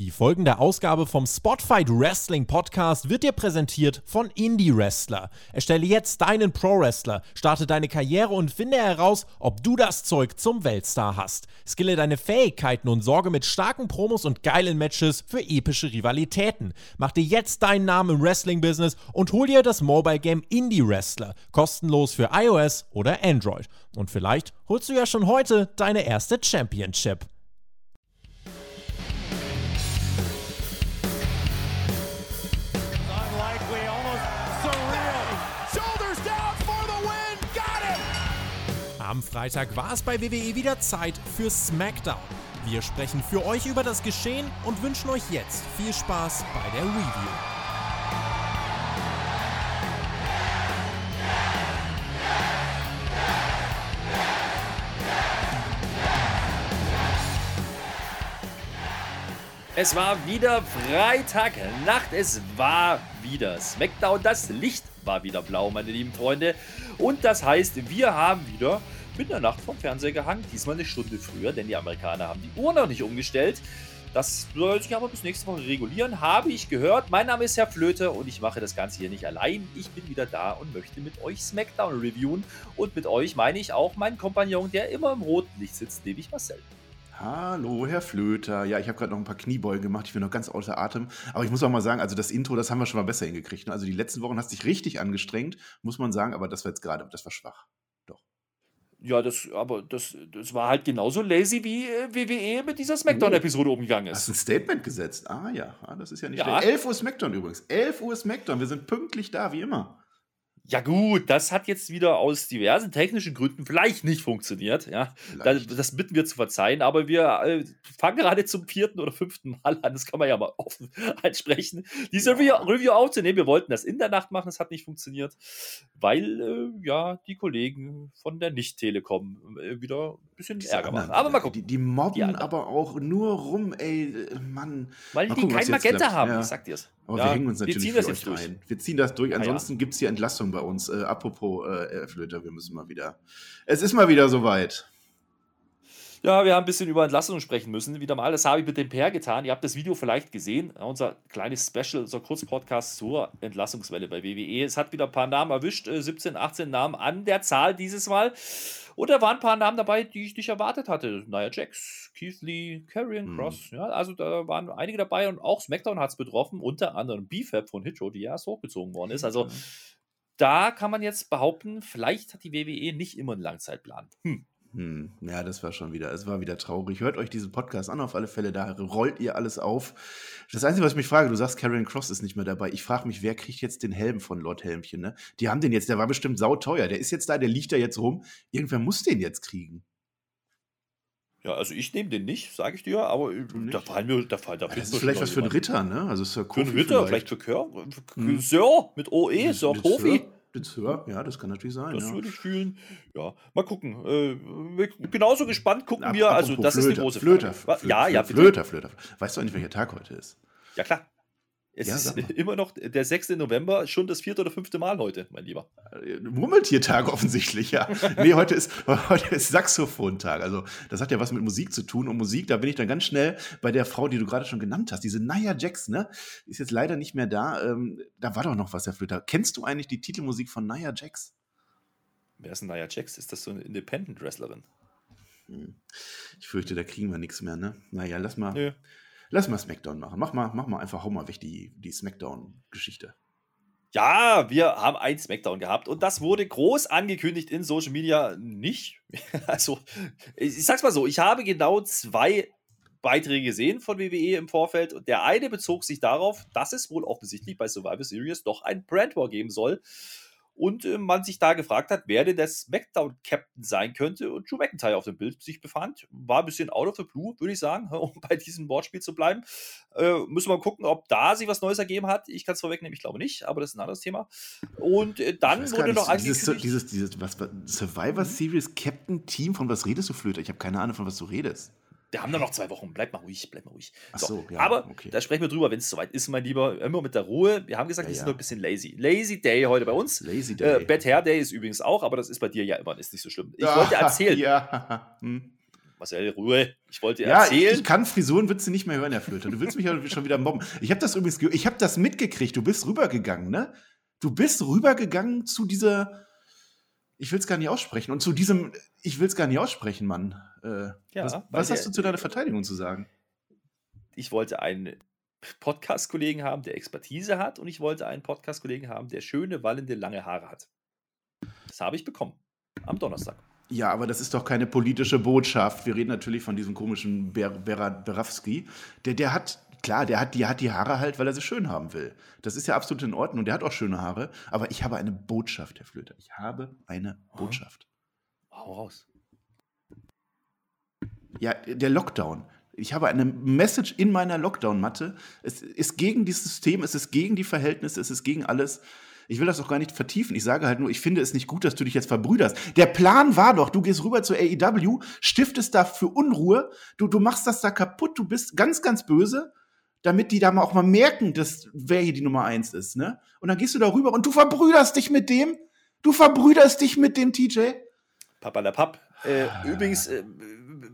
Die folgende Ausgabe vom Spotfight Wrestling Podcast wird dir präsentiert von Indie Wrestler. Erstelle jetzt deinen Pro Wrestler, starte deine Karriere und finde heraus, ob du das Zeug zum Weltstar hast. Skille deine Fähigkeiten und sorge mit starken Promos und geilen Matches für epische Rivalitäten. Mach dir jetzt deinen Namen im Wrestling-Business und hol dir das Mobile Game Indie Wrestler. Kostenlos für iOS oder Android. Und vielleicht holst du ja schon heute deine erste Championship. Am Freitag war es bei WWE wieder Zeit für SmackDown. Wir sprechen für euch über das Geschehen und wünschen euch jetzt viel Spaß bei der Review. Es war wieder Freitagnacht, es war wieder Smackdown, das Licht war wieder blau, meine lieben Freunde. Und das heißt, wir haben wieder mit der Nacht vom Fernseher gehangen, diesmal eine Stunde früher, denn die Amerikaner haben die Uhr noch nicht umgestellt. Das soll sich aber bis nächste Woche regulieren, habe ich gehört. Mein Name ist Herr Flöte und ich mache das Ganze hier nicht allein. Ich bin wieder da und möchte mit euch Smackdown reviewen. Und mit euch meine ich auch meinen Kompagnon, der immer im roten Licht sitzt, nämlich Marcel. Hallo, Herr Flöter. Ja, ich habe gerade noch ein paar Kniebeugen gemacht. Ich bin noch ganz außer Atem. Aber ich muss auch mal sagen, also das Intro, das haben wir schon mal besser hingekriegt. ne? Also die letzten Wochen hast du dich richtig angestrengt, muss man sagen. Aber das war jetzt gerade, das war schwach. Ja, das, aber das, das war halt genauso lazy, wie äh, WWE mit dieser Smackdown-Episode umgegangen Hast ist. ein Statement gesetzt? Ah ja, ah, das ist ja nicht Ja. schlecht. 11 Uhr Smackdown übrigens. 11 Uhr Smackdown. Wir sind pünktlich da, wie immer. Ja, gut, das hat jetzt wieder aus diversen technischen Gründen vielleicht nicht funktioniert. Ja, das, das bitten wir zu verzeihen, aber wir äh, fangen gerade zum vierten oder fünften Mal an. Das kann man ja mal offen ansprechen. Diese Review, Review aufzunehmen. Wir wollten das in der Nacht machen, das hat nicht funktioniert, weil äh, ja die Kollegen von der Nicht-Telekom äh, wieder bisschen Ärger machen. Aber mal Die, gucken, die mobben Die anderen. aber auch nur rum, ey, äh, Mann. weil Mal die gucken, kein Magenta haben, Ja. ich sag dir's. Aber Ja, wir hängen uns wir natürlich ziehen für das euch jetzt durch. rein. Wir ziehen das durch. ja. Ansonsten gibt es hier Entlassung bei uns. Äh, apropos äh, Herr Flöter, wir müssen mal wieder. Es ist mal wieder soweit. Ja, wir haben ein bisschen über Entlassungen sprechen müssen. Wieder mal, das habe ich mit dem Per getan. Ihr habt das Video vielleicht gesehen. Unser kleines Special, unser Kurzpodcast zur Entlassungswelle bei WWE. Es hat wieder ein paar Namen erwischt. äh, 17, 18 Namen an der Zahl dieses Mal. Und da waren ein paar Namen dabei, die ich nicht erwartet hatte. Nia Jax, Keith Lee, Karrion Hm. Cross. Ja, also da waren einige dabei und auch SmackDown hat es betroffen. Unter anderem BFAB von Hitro, die erst hochgezogen worden ist. Also da kann man jetzt behaupten, vielleicht hat die WWE nicht immer einen Langzeitplan. Hm. Hm, ja, das war schon wieder, es war wieder traurig. Hört euch diesen Podcast an, auf alle Fälle, da rollt ihr alles auf. Das Einzige, was ich mich frage, du sagst, Karen Cross ist nicht mehr dabei. Ich frage mich, wer kriegt jetzt den Helm von Lord Helmchen, ne? Die haben den jetzt, der war bestimmt sauteuer. Der ist jetzt da, der liegt da jetzt rum. Irgendwer muss den jetzt kriegen. Ja, also ich nehme den nicht, sage ich dir, aber äh, da fallen mir, da fallen da Das finden ist vielleicht was für einen Ritter, ne? Also Sir jemanden. Für einen Kofi Ritter, vielleicht für Kör, Hm. Sir mit OE, Sir Den Kofi. Sir, Sir, ja, das kann natürlich sein. Das ja. würde ich fühlen. Ja, mal gucken. Äh, genauso gespannt gucken Ap- wir. Also, das ist die Flöter, große Flöter, Frage. Flöter, ja, ja, Flöter, bitte. Flöter. Weißt du eigentlich, welcher Tag heute ist? Ja, klar. Es Ja, ist immer noch der 6. November, schon das vierte oder fünfte Mal heute, mein Lieber. Äh, Murmeltiertag offensichtlich, ja. nee, heute ist, heute ist Saxophontag. Also, das hat ja was mit Musik zu tun. Und Musik, da bin ich dann ganz schnell bei der Frau, die du gerade schon genannt hast. Diese Nia Jax, ne? Ist jetzt leider nicht mehr da. Ähm, da war doch noch was, Herr Flöter. Kennst du eigentlich die Titelmusik von Nia Jax? Wer ist denn Nia Jax? Ist das so eine Independent-Wrestlerin? Hm. Ich fürchte, da kriegen wir nichts mehr, ne? Naja, lass mal, Nö. Lass mal Smackdown machen. Mach mal, mach mal einfach, hau mal weg die, die Smackdown-Geschichte. Ja, wir haben ein Smackdown gehabt und das wurde groß angekündigt in Social Media nicht. Also, ich sag's mal so, ich habe genau zwei Beiträge gesehen von WWE im Vorfeld und der eine bezog sich darauf, dass es wohl offensichtlich bei Survivor Series doch ein Brand War geben soll und äh, man sich da gefragt hat, wer denn der Smackdown-Captain sein könnte und Drew McIntyre auf dem Bild sich befand. War ein bisschen out of the blue, würde ich sagen, um bei diesem Wortspiel zu bleiben. Äh, müssen wir mal gucken, ob da sich was Neues ergeben hat. Ich kann es vorwegnehmen, ich glaube nicht, aber das ist ein anderes Thema. Und äh, dann wurde noch angekündigt. dieses, dieses was, was, Survivor Series Captain Team, von was redest du, Flöter? Ich habe keine Ahnung, von was du redest. Wir haben da noch zwei Wochen. Bleib mal ruhig, bleib mal ruhig. Ach so, ja, aber okay. da sprechen wir drüber, wenn es soweit ist, mein Lieber. Immer mit der Ruhe. Wir haben gesagt, Ja, wir sind ja. noch ein bisschen lazy. Lazy Day heute bei uns. Lazy Äh, Day. Bad Hair Day ist übrigens auch, aber das ist bei dir ja immer ist nicht so schlimm. Ich wollte erzählen, Ja. Hm. Marcel, Ruhe. Ich wollte Ja, ich, erzählen. ich kann Frisuren, willst du nicht mehr hören, Herr Flöter. Du willst mich ja schon wieder mobben. Ich habe das übrigens, ge- ich habe das mitgekriegt. Du bist rübergegangen, ne? Du bist rübergegangen zu dieser, ich will es gar nicht aussprechen, und zu diesem, ich will es gar nicht aussprechen, Mann. Äh, Ja, was was hast du zu deiner Verteidigung zu sagen? ich wollte einen Podcast-Kollegen haben, der Expertise hat und ich wollte einen Podcast-Kollegen haben, der schöne, wallende, lange Haare hat. Das habe ich bekommen. Am Donnerstag. Ja, aber das ist doch keine politische Botschaft. Wir reden natürlich von diesem komischen Ber Berat Berawski. Der, der hat, klar, der hat, die hat die Haare halt, weil er sie schön haben will. Das ist ja absolut in Ordnung. Der hat auch schöne Haare. Aber ich habe eine Botschaft, Herr Flöter. Ich habe eine Botschaft. Hau raus. Ja, der Lockdown. Ich habe eine Message in meiner Lockdown-Matte. Es ist gegen dieses System, es ist gegen die Verhältnisse, es ist gegen alles. Ich will das auch gar nicht vertiefen. Ich sage halt nur, ich finde es nicht gut, dass du dich jetzt verbrüderst. Der Plan war doch, du gehst rüber zur AEW, stiftest da für Unruhe, du, du machst das da kaputt, du bist ganz, ganz böse, damit die da mal auch mal merken, dass wer hier die Nummer eins ist, ne? Und dann gehst du da rüber und du verbrüderst dich mit dem. Du verbrüderst dich mit dem TJ. Papa la Papp. Äh, übrigens, äh,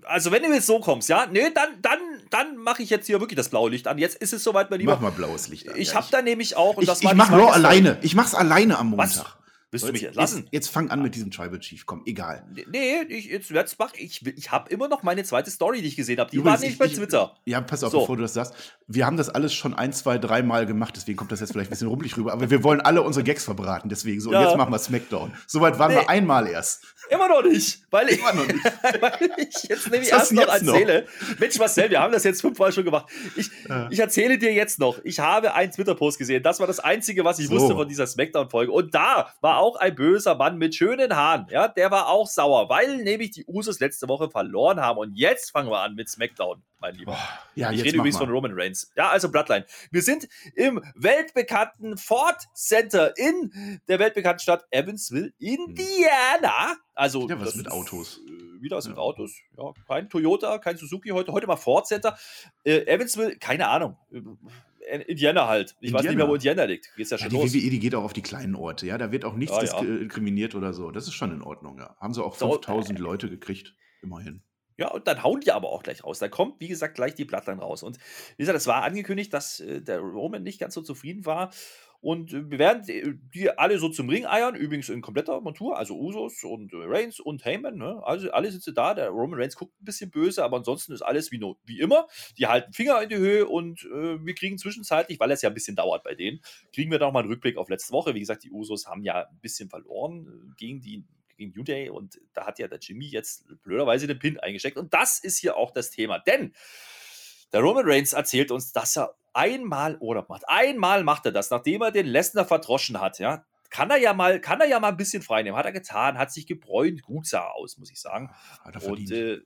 also wenn du jetzt so kommst, ja, nee, dann, dann, dann mache ich jetzt hier wirklich das blaue Licht an. Jetzt ist es soweit, mein Lieber. Mach mal blaues Licht an. Ich Ja, habe da nämlich auch, und Ich, das ich mach Raw alleine. Ich mach's alleine am Was? Willst du mich jetzt, entlassen? Jetzt, jetzt fang an mit diesem Tribal Chief. Komm, egal. Nee, ich, jetzt, jetzt mach ich. Ich habe immer noch meine zweite Story, die ich gesehen habe. Die Übrigens, war ich- bei ich- Twitter. Ja, pass auf, So. bevor du das sagst. Wir haben das alles schon ein, zwei, drei Mal gemacht, deswegen kommt das jetzt vielleicht ein bisschen rumpelig rüber. Aber wir wollen alle unsere Gags verbraten, deswegen so. Und Ja. jetzt machen wir Smackdown. Soweit waren Nee. wir einmal erst. Immer noch nicht, weil ich, Immer noch nicht. weil ich jetzt nämlich erst noch jetzt noch? erzähle. Mensch, Marcel, wir haben das jetzt fünfmal schon gemacht. Ich, ich erzähle dir jetzt noch. Ich habe einen Twitter-Post gesehen. Das war das Einzige, was ich So. wusste von dieser Smackdown-Folge. Und da war auch ein böser Mann mit schönen Haaren. Ja, der war auch sauer, weil nämlich die Usos letzte Woche verloren haben. Und jetzt fangen wir an mit Smackdown, mein Lieber. Ja, ich rede übrigens mal. von Roman Reigns. Ja, also Bloodline. Wir sind im weltbekannten Ford Center in der weltbekannten Stadt Evansville, Indiana. Also Wieder was mit ist, Autos. äh, Wieder was Ja. mit Autos. Ja, kein Toyota, kein Suzuki heute. Heute mal Ford Center. Äh, Evansville, keine Ahnung. Äh, Indiana halt. Ich weiß nicht mehr, wo Indiana liegt. Geht's ja Ja, schon die los. WWE, die geht auch auf die kleinen Orte, ja. Da wird auch nichts Ja, ja. diskriminiert oder so. Das ist schon in Ordnung, ja. Haben sie auch So, 5000 Leute gekriegt, immerhin. Ja, und dann hauen die aber auch gleich raus. Da kommt, wie gesagt, gleich die Bloodline raus. Und wie gesagt, es war angekündigt, dass äh, der Roman nicht ganz so zufrieden war. Und äh, wir werden die, die alle so zum Ring eiern, übrigens in kompletter Montur, also Usos und äh, Reigns und Heyman. Ne? Also alle sitzen da. Der Roman Reigns guckt ein bisschen böse, aber ansonsten ist alles wie, no, wie immer. Die halten Finger in die Höhe und äh, wir kriegen zwischenzeitlich, weil es ja ein bisschen dauert bei denen, kriegen wir noch mal einen Rückblick auf letzte Woche. Wie gesagt, die Usos haben ja ein bisschen verloren äh, gegen die gegen New Day und da hat ja der Jimmy jetzt blöderweise den Pin eingesteckt. Und das ist hier auch das Thema, denn der Roman Reigns erzählt uns, dass er einmal Urlaub macht. Einmal macht er das, nachdem er den Lesnar verdroschen hat, ja. Kann er ja mal, kann er ja mal ein bisschen freinehmen. Hat er getan, hat sich gebräunt, gut sah er aus, muss ich sagen. Hat er Und verdient. äh,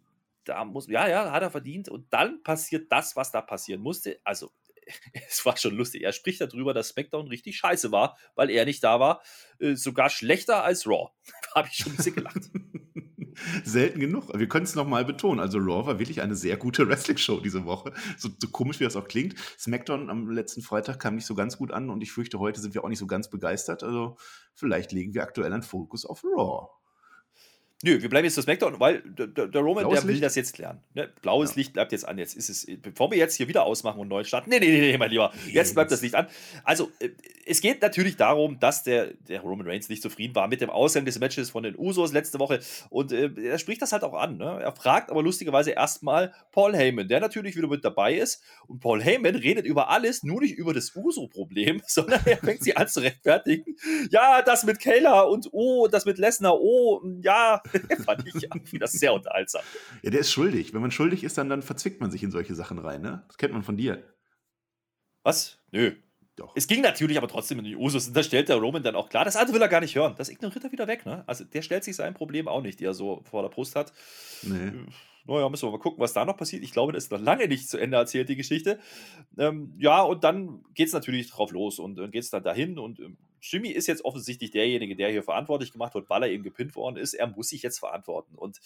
da muss, ja, ja, hat er verdient. Und dann passiert das, was da passieren musste. Also, es war schon lustig. Er spricht darüber, dass SmackDown richtig scheiße war, weil er nicht da war. Äh, sogar schlechter als Raw. da habe ich schon ein bisschen gelacht. Selten genug. Wir können es nochmal betonen. Also Raw war wirklich eine sehr gute Wrestling-Show diese Woche. So, so komisch, wie das auch klingt. SmackDown am letzten Freitag kam nicht so ganz gut an und ich fürchte, heute sind wir auch nicht so ganz begeistert. Also vielleicht legen wir aktuell einen Fokus auf Raw. Nö, wir bleiben jetzt zu SmackDown, weil der, der Roman, Blaues der will Licht? das jetzt lernen. Ne? Blaues Ja. Licht bleibt jetzt an. Jetzt ist es, bevor wir jetzt hier wieder ausmachen und neu starten. Nee, nee, nee, nee, mein Lieber. Jetzt bleibt das Licht an. Also, äh, es geht natürlich darum, dass der, der Roman Reigns nicht zufrieden war mit dem Ausgang des Matches von den Usos letzte Woche. Und äh, er spricht das halt auch an. Ne? Er fragt aber lustigerweise erstmal Paul Heyman, der natürlich wieder mit dabei ist. Und Paul Heyman redet über alles, nur nicht über das Uso-Problem, sondern er fängt sie an zu rechtfertigen. Ja, das mit Kayla und oh, das mit Lesnar, oh, ja, fand ich wieder sehr unterhaltsam. Ja, der ist schuldig. Wenn man schuldig ist, dann, dann verzwickt man sich in solche Sachen rein. Ne? Das kennt man von dir. Was? Nö. Doch. Es ging natürlich aber trotzdem in die Usus und da stellt der Roman dann auch klar, das andere will er gar nicht hören. Das ignoriert er wieder weg, ne? Also der stellt sich sein Problem auch nicht, die er so vor der Brust hat. Nee. Naja, müssen wir mal gucken, was da noch passiert. Ich glaube, das ist noch lange nicht zu Ende erzählt, die Geschichte. Ähm, ja, und dann geht es natürlich drauf los und dann geht es dann dahin. Und ähm, Jimmy ist jetzt offensichtlich derjenige, der hier verantwortlich gemacht wird, weil er eben gepinnt worden ist. Er muss sich jetzt verantworten. Und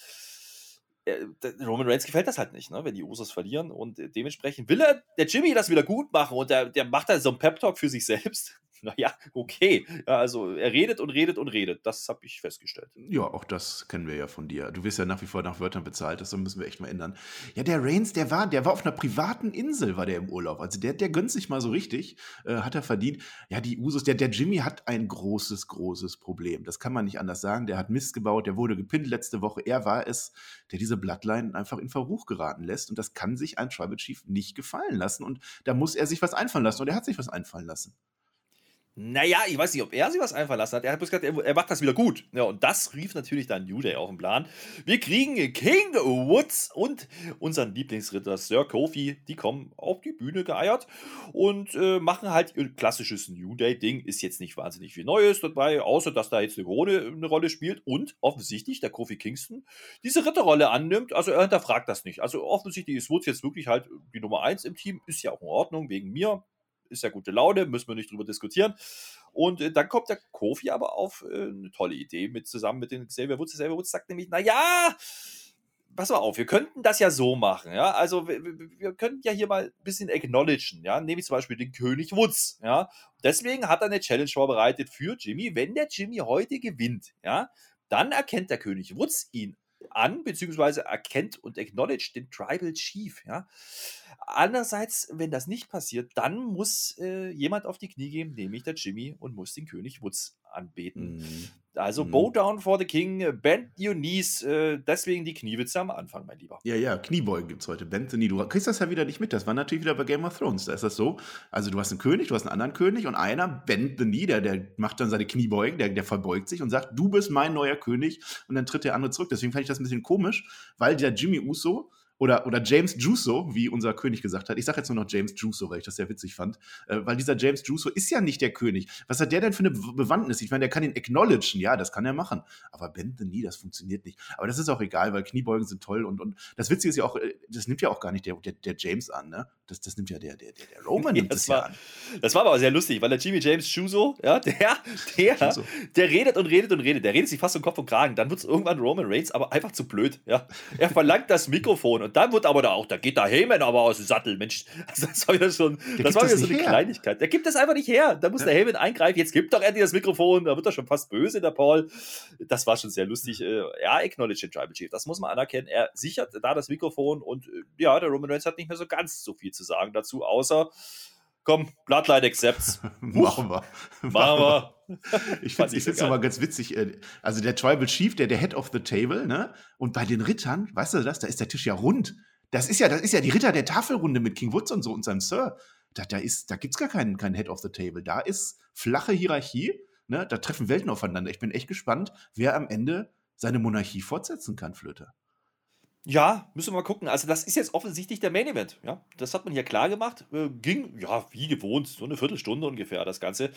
äh, Roman Reigns gefällt das halt nicht, ne, wenn die Usos verlieren. Und äh, dementsprechend will er, der Jimmy, das wieder gut machen. Und der, der macht dann so einen Pep-Talk für sich selbst. Naja, okay. Also er redet und redet und redet. Das habe ich festgestellt. Ja, auch das kennen wir ja von dir. Du wirst ja nach wie vor nach Wörtern bezahlt, das müssen wir echt mal ändern. Ja, der Reigns, der war, der war auf einer privaten Insel, war der im Urlaub. Also der, der gönnt sich mal so richtig, äh, hat er verdient. Ja, die Usos, der, der Jimmy hat ein großes, großes Problem. Das kann man nicht anders sagen. Der hat Mist gebaut, der wurde gepinnt letzte Woche. Er war es, der diese Bloodline einfach in Verruch geraten lässt. Und das kann sich ein Tribal Chief nicht gefallen lassen. Und da muss er sich was einfallen lassen. Und er hat sich was einfallen lassen. Naja, ich weiß nicht, ob er sich was einfallen lassen hat. Er hat bloß gesagt, er, macht das wieder gut. Ja, und das rief natürlich dann New Day auf den Plan. Wir kriegen King Woods und unseren Lieblingsritter Sir Kofi. Die kommen auf die Bühne geeiert und äh, machen halt ihr klassisches New Day-Ding. Ist jetzt nicht wahnsinnig viel Neues dabei, außer dass da jetzt eine Krone eine Rolle spielt und offensichtlich der Kofi Kingston diese Ritterrolle annimmt. Also er hinterfragt das nicht. Also offensichtlich ist Woods jetzt wirklich halt die Nummer 1 im Team. Ist ja auch in Ordnung, wegen mir ist ja gute Laune, müssen wir nicht drüber diskutieren. Und äh, dann kommt der Kofi aber auf äh, eine tolle Idee mit zusammen mit den Xavier Woods. Xavier Woods sagt nämlich, naja, pass mal auf, wir könnten das ja so machen, ja. Also wir, wir könnten ja hier mal ein bisschen acknowledgen, ja, nämlich zum Beispiel den König Woods, ja. Deswegen hat er eine Challenge vorbereitet für Jimmy. Wenn der Jimmy heute gewinnt, ja, dann erkennt der König Woods ihn an, beziehungsweise erkennt und acknowledge den Tribal Chief, ja. Andererseits, wenn das nicht passiert, dann muss äh, jemand auf die Knie gehen, nämlich der Jimmy, und muss den König Woods anbeten. Mhm. Also Mhm. bow down for the king, bend your knees, äh, deswegen die Kniewitze am Anfang, mein Lieber. Ja, ja, Kniebeugen gibt es heute. Bethany, du kriegst das ja wieder nicht mit. Das war natürlich wieder bei Game of Thrones. Da ist das so. Also, du hast einen König, du hast einen anderen König und einer, bend the knee, der, der macht dann seine Kniebeugen, der, der verbeugt sich und sagt, du bist mein neuer König. Und dann tritt der andere zurück. Deswegen fand ich das ein bisschen komisch, weil der Jimmy Uso oder, oder James Juso, wie unser König gesagt hat. Ich sage jetzt nur noch James Juso, weil ich das sehr witzig fand. Äh, weil dieser James Juso ist ja nicht der König. Was hat der denn für eine Be- Bewandtnis? Ich meine, der kann ihn acknowledgen, ja, das kann er machen. Aber bend the knee, das funktioniert nicht. Aber das ist auch egal, weil Kniebeugen sind toll und, und das Witzige ist ja auch, äh, das nimmt ja auch gar nicht der, der, der James an, ne? Das, das nimmt ja der, der, der, der Roman Ja, nimmt das das ja war- an. Das war aber sehr lustig, weil der Jimmy James Chuso, ja, der, der, Chuso. der redet und redet und redet. Der redet sich fast um Kopf und Kragen. Dann wird es irgendwann Roman Reigns, aber einfach zu blöd. Ja. Er verlangt das Mikrofon und dann wird aber da auch, da geht der Heyman aber aus dem Sattel. Mensch, das war wieder schon, das gibt war das wieder so eine her. Kleinigkeit. Der gibt das einfach nicht her. Da muss Ja. der Heyman eingreifen. Jetzt gibt doch endlich das Mikrofon. Da wird er schon fast böse, der Paul. Das war schon sehr lustig. Äh, Ja, acknowledge den Tribal Chief. Das muss man anerkennen. Er sichert da das Mikrofon und äh, ja, der Roman Reigns hat nicht mehr so ganz so viel zu sagen dazu, außer komm, Bloodline accepts. Machen wir. Machen wir. Ich finde es nochmal ganz witzig. äh, Also der Tribal Chief, der, der Head of the Table, ne? Und bei den Rittern, weißt du das, da ist der Tisch ja rund. Das ist ja, das ist ja die Ritter der Tafelrunde mit King Woods und so und seinem Sir. Da, da, ist, da gibt es gar keinen, keinen Head of the Table. Da ist flache Hierarchie, ne? Da treffen Welten aufeinander. Ich bin echt gespannt, wer am Ende seine Monarchie fortsetzen kann, Flöte. Ja, müssen wir mal gucken. Also, das ist jetzt offensichtlich der Main Event. Ja, das hat man hier klar gemacht. Äh, ging, ja, wie gewohnt, so eine Viertelstunde ungefähr, das Ganze.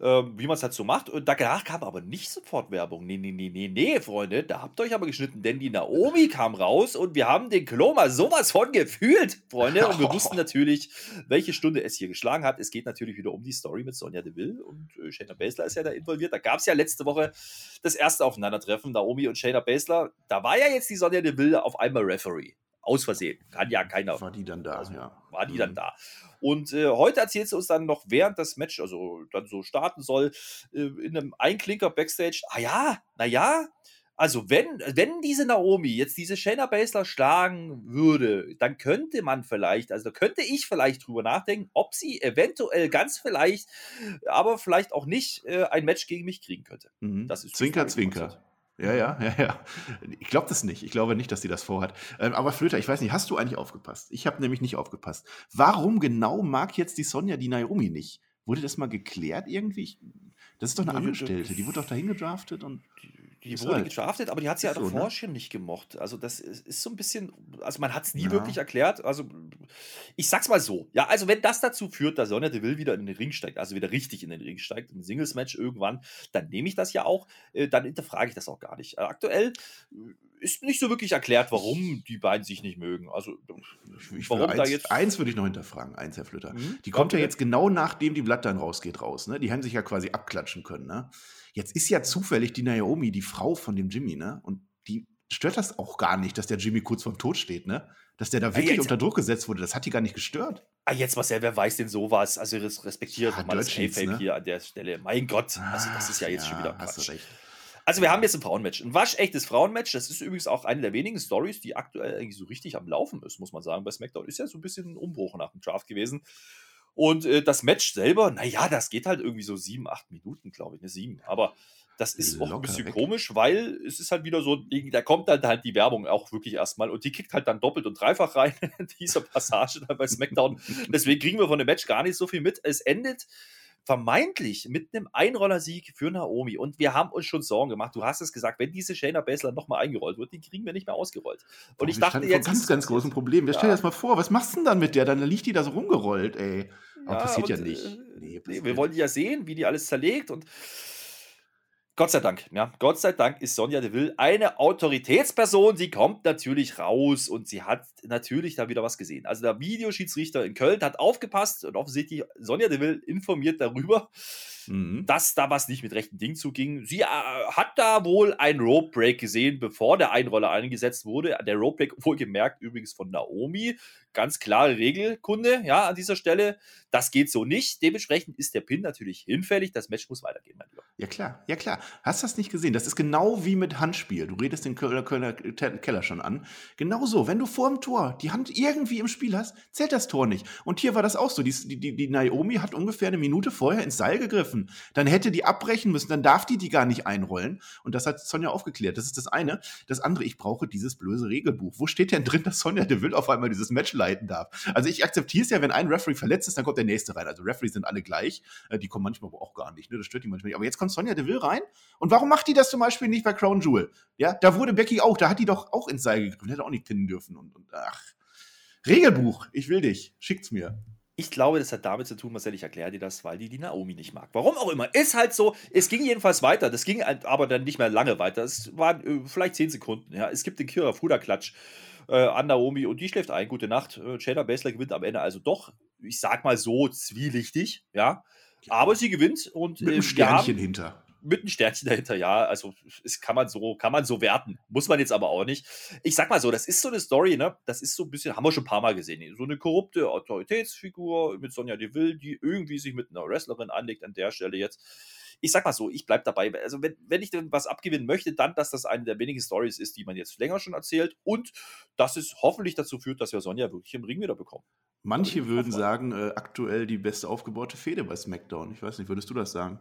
Ähm, wie man es halt so macht. Und danach kam aber nicht sofort Werbung. Nee, nee, nee, nee, nee, Freunde. Da habt ihr euch aber geschnitten, denn die Naomi kam raus und wir haben den Klo mal sowas von gefühlt, Freunde. Und wir wussten natürlich, welche Stunde es hier geschlagen hat. Es geht natürlich wieder um die Story mit Sonja Deville und äh, Shayna Baszler ist ja da involviert. Da gab es ja letzte Woche das erste Aufeinandertreffen, Naomi und Shayna Baszler. Da war ja jetzt die Sonja Deville auf einmal Referee. Aus Versehen. Kann ja keiner War die dann da, also ja. war die Mhm. dann da. Und äh, heute erzählt sie uns dann noch, während das Match also dann so starten soll, äh, in einem Einklinker Backstage, ah ja, naja, also wenn, wenn diese Naomi jetzt diese Shayna Baszler schlagen würde, dann könnte man vielleicht, also da könnte ich vielleicht drüber nachdenken, ob sie eventuell ganz vielleicht, aber vielleicht auch nicht, äh, ein Match gegen mich kriegen könnte. Mhm. Das ist Zwinker, Zwinker. Ja, ja, ja, ja. Ich glaube das nicht. Ich glaube nicht, dass sie das vorhat. Ähm, aber Flöter, ich weiß nicht, hast du eigentlich aufgepasst? Ich habe nämlich nicht aufgepasst. Warum genau mag jetzt die Sonja die Naomi nicht? Wurde das mal geklärt irgendwie? Ich, das ist doch eine Angestellte. Die wurde doch dahin gedraftet und. Die wurde halt- gedraftet, aber die hat sie ja so, davor ne? schon nicht gemocht. Also das ist, ist so ein bisschen, also man hat es nie Ja. wirklich erklärt. Also ich sag's mal so, ja, also wenn das dazu führt, dass Sonja Deville wieder in den Ring steigt, also wieder richtig in den Ring steigt, im Singles-Match irgendwann, dann nehme ich das ja auch, äh, dann hinterfrage ich das auch gar nicht. Äh, aktuell äh, ist nicht so wirklich erklärt, warum die beiden sich nicht mögen. Also Ich, ich warum würde da eins, jetzt... eins würde ich noch hinterfragen, eins, Herr Flöter. Hm? Die kommt ja jetzt genau nachdem die Blatt dann rausgeht raus. Ne? Die haben sich ja quasi abklatschen können. Ne? Jetzt ist ja zufällig die Naomi die Frau von dem Jimmy. Ne? Und die stört das auch gar nicht, dass der Jimmy kurz vorm Tod steht. Ne? Dass der da wirklich jetzt, unter Druck gesetzt wurde, das hat die gar nicht gestört. Ah, jetzt Marcel, wer weiß denn sowas? Also respektiert ja, mal das ne? hier an der Stelle. Mein Gott, also das ist ja jetzt ja, schon wieder Quatsch. Also wir haben jetzt ein Frauenmatch, ein waschechtes Frauenmatch. Das ist übrigens auch eine der wenigen Stories, die aktuell eigentlich so richtig am Laufen ist, muss man sagen. Bei SmackDown ist ja so ein bisschen ein Umbruch nach dem Draft gewesen. Und äh, das Match selber, naja, das geht halt irgendwie so sieben, acht Minuten, glaube ich, ne, sieben. Aber das ist Locker auch ein bisschen weg. komisch, weil es ist halt wieder so, da kommt dann halt die Werbung auch wirklich erstmal und die kickt halt dann doppelt und dreifach rein in dieser Passage bei SmackDown. Deswegen kriegen wir von dem Match gar nicht so viel mit. Es endet vermeintlich mit einem Einrollersieg für Naomi. Und wir haben uns schon Sorgen gemacht. Du hast es gesagt, wenn diese Shayna Baszler nochmal eingerollt wird, die kriegen wir nicht mehr ausgerollt. Und oh, ich dachte jetzt. ganz, ganz großen Problem. Ja. Stell dir das mal vor, was machst du denn dann mit der? Dann liegt die da so rumgerollt, ey. Aber ja, passiert und, ja nicht. Äh, nee, nee, wir wollen die ja sehen, wie die alles zerlegt und Gott sei Dank, ja. Gott sei Dank ist Sonja Deville eine Autoritätsperson. Sie kommt natürlich raus und sie hat natürlich da wieder was gesehen. Also der Videoschiedsrichter in Köln hat aufgepasst und offensichtlich Sonja Deville informiert darüber, mhm. dass da was nicht mit rechten Dingen zuging. Sie äh, hat da wohl einen Rope Break gesehen, bevor der Einroller eingesetzt wurde. Der Rope Break wohlgemerkt übrigens von Naomi. Ganz klare Regelkunde, ja, an dieser Stelle. Das geht so nicht. Dementsprechend ist der Pin natürlich hinfällig. Das Match muss weitergehen, mein Lieber. Ja, klar, ja, klar. Hast du das nicht gesehen? Das ist genau wie mit Handspiel. Du redest den Kölner, Kölner Keller schon an. Genauso, wenn du vor dem Tor die Hand irgendwie im Spiel hast, zählt das Tor nicht. Und hier war das auch so. Die, die, die Naomi hat ungefähr eine Minute vorher ins Seil gegriffen. Dann hätte die abbrechen müssen, dann darf die die gar nicht einrollen. Und das hat Sonja aufgeklärt. Das ist das eine. Das andere, ich brauche dieses blöse Regelbuch. Wo steht denn drin, dass Sonja Deville auf einmal dieses Match leiten darf? Also ich akzeptiere es ja, wenn ein Referee verletzt ist, dann kommt der nächste rein. Also Referees sind alle gleich. Äh, die kommen manchmal aber auch gar nicht. Ne? Das stört die manchmal nicht. Aber jetzt kommt Sonja Deville rein. Und warum macht die das zum Beispiel nicht bei Crown Jewel? Ja, da wurde Becky auch, da hat die doch auch ins Seil gegriffen. Hätte auch nicht pinnen dürfen. Und, und ach. Regelbuch, ich will dich. Schickt's mir. Ich glaube, das hat damit zu tun, Marcel, ich erkläre dir das, weil die die Naomi nicht mag. Warum auch immer. Ist halt so, es ging jedenfalls weiter. Das ging aber dann nicht mehr lange weiter. Es waren äh, vielleicht zehn Sekunden. Ja. Es gibt den Kira Fuda-Klatsch äh, an Naomi und die schläft ein. Gute Nacht. Äh, Shayna Baszler gewinnt am Ende also doch, ich sag mal so, zwielichtig. Ja. Aber sie gewinnt und. Mit einem Sternchen haben, hinter mit einem Sternchen dahinter, ja. Also es kann man so, kann man so werten. Muss man jetzt aber auch nicht. Ich sag mal so, das ist so eine Story, ne? Das ist so ein bisschen, haben wir schon ein paar Mal gesehen. So eine korrupte Autoritätsfigur mit Sonja Deville, die irgendwie sich mit einer Wrestlerin anlegt an der Stelle jetzt. Ich sag mal so, ich bleib dabei. Also, wenn, wenn ich denn was abgewinnen möchte, dann, dass das eine der wenigen Stories ist, die man jetzt länger schon erzählt und dass es hoffentlich dazu führt, dass wir Sonja wirklich im Ring wieder bekommen. Manche würden sagen, äh, aktuell die beste aufgebaute Fehde bei SmackDown. Ich weiß nicht, würdest du das sagen?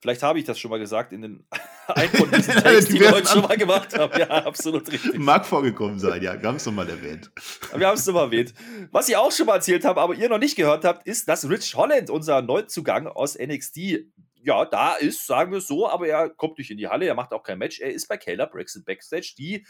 Vielleicht habe ich das schon mal gesagt in den ein von diesen Takes, die, wir heute schon mal gemacht haben. Ja, absolut richtig. Mag vorgekommen sein, ja. Wir haben es nochmal erwähnt. Wir haben es nochmal erwähnt. Was ich auch schon mal erzählt habe, aber ihr noch nicht gehört habt, ist, dass Rich Holland, unser Neuzugang aus NXT, ja, da ist, sagen wir es so, aber er kommt nicht in die Halle, er macht auch kein Match. Er ist bei Kayla Braxton Backstage, die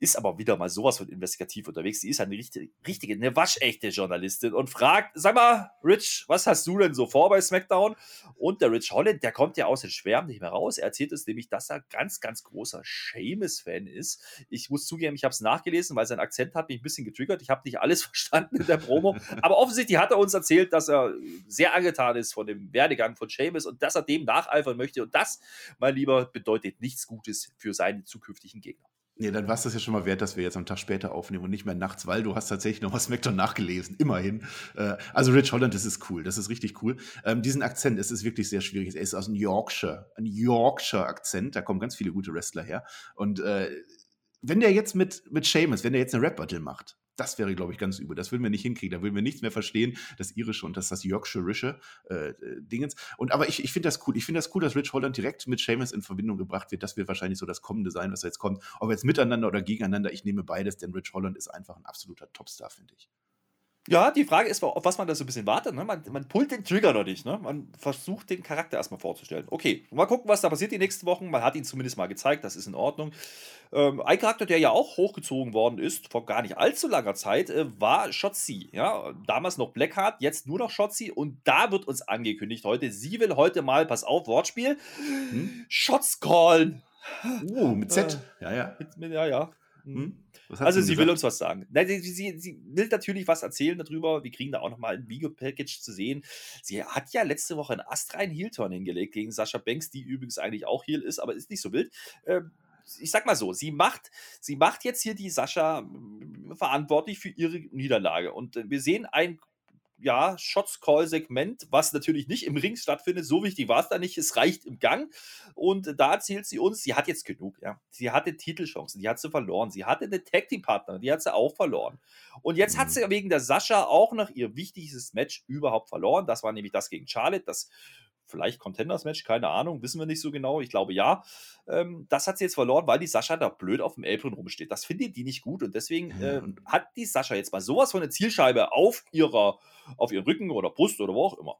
ist aber wieder mal sowas von investigativ unterwegs. Die ist eine richtige, richtige, eine waschechte Journalistin und fragt, sag mal, Rich, was hast du denn so vor bei SmackDown? Und der Rich Holland, der kommt ja aus den Schwärmen nicht mehr raus. Er erzählt es nämlich, dass er ganz, ganz großer Seamus-Fan ist. Ich muss zugeben, ich habe es nachgelesen, weil sein Akzent hat mich ein bisschen getriggert. Ich habe nicht alles verstanden in der Promo. aber offensichtlich hat er uns erzählt, dass er sehr angetan ist von dem Werdegang von Seamus und dass er dem nacheifern möchte. Und das, mein Lieber, bedeutet nichts Gutes für seine zukünftigen Gegner. Nee, dann war es das ja schon mal wert, dass wir jetzt am Tag später aufnehmen und nicht mehr nachts, weil du hast tatsächlich noch was SmackDown nachgelesen, immerhin. Äh, also Rich Holland, das ist cool, das ist richtig cool. Ähm, diesen Akzent, es ist wirklich sehr schwierig. Er ist aus dem Yorkshire, ein Yorkshire-Akzent, da kommen ganz viele gute Wrestler her. Und äh, wenn der jetzt mit, mit Seamus, wenn der jetzt eine Rap-Battle macht, das wäre, glaube ich, ganz übel. Das würden wir nicht hinkriegen. Da würden wir nichts mehr verstehen, das irische und das, das Yorkshireische äh, Dingens. Und aber ich, ich finde das cool. Ich finde das cool, dass Rich Holland direkt mit Seamus in Verbindung gebracht wird. Das wird wahrscheinlich so das Kommende sein, was jetzt kommt. Ob jetzt miteinander oder gegeneinander, ich nehme beides, denn Rich Holland ist einfach ein absoluter Topstar, finde ich. Ja, die Frage ist, auf was man da so ein bisschen wartet. Ne? Man, man pullt den Trigger noch nicht. Ne? Man versucht, den Charakter erstmal vorzustellen. Okay, mal gucken, was da passiert die nächsten Wochen. Man hat ihn zumindest mal gezeigt, das ist in Ordnung. Ähm, ein Charakter, der ja auch hochgezogen worden ist, vor gar nicht allzu langer Zeit, äh, war Shotzi. Ja? Damals noch Blackheart, jetzt nur noch Shotzi. Und da wird uns angekündigt heute, sie will heute mal, pass auf, Wortspiel, hm? Shots callen. Uh, mit Z. Äh, ja, ja. Mit, mit, ja, ja. Hm? Also sie gesagt? will uns was sagen. Nein, sie, sie, sie, will natürlich was erzählen darüber. Wir kriegen da auch nochmal ein Video-Package zu sehen. Sie hat ja letzte Woche einen astreinen Heel-Turn hingelegt gegen Sascha Banks, die übrigens eigentlich auch Heel ist, aber ist nicht so wild. Ähm, ich sag mal so, sie macht, sie macht jetzt hier die Sascha mm, verantwortlich für ihre Niederlage. Und äh, wir sehen ein ja, Shots-Call-Segment, was natürlich nicht im Ring stattfindet. So wichtig war es da nicht. Es reicht im Gang. Und da erzählt sie uns, sie hat jetzt genug. Ja. Sie hatte Titelchancen, die hat sie verloren. Sie hatte eine Tag-Team-Partner, die hat sie auch verloren. Und jetzt hat Mhm. sie wegen der Sascha auch noch ihr wichtigstes Match überhaupt verloren. Das war nämlich das gegen Charlotte. Das vielleicht Contenders-Match, keine Ahnung, wissen wir nicht so genau. Ich glaube ja. Ähm, das hat sie jetzt verloren, weil die Sascha da blöd auf dem Apron rumsteht. Das findet die nicht gut und deswegen äh, hat die Sascha jetzt mal sowas von eine Zielscheibe auf ihrer, auf ihren Rücken oder Brust oder wo auch immer.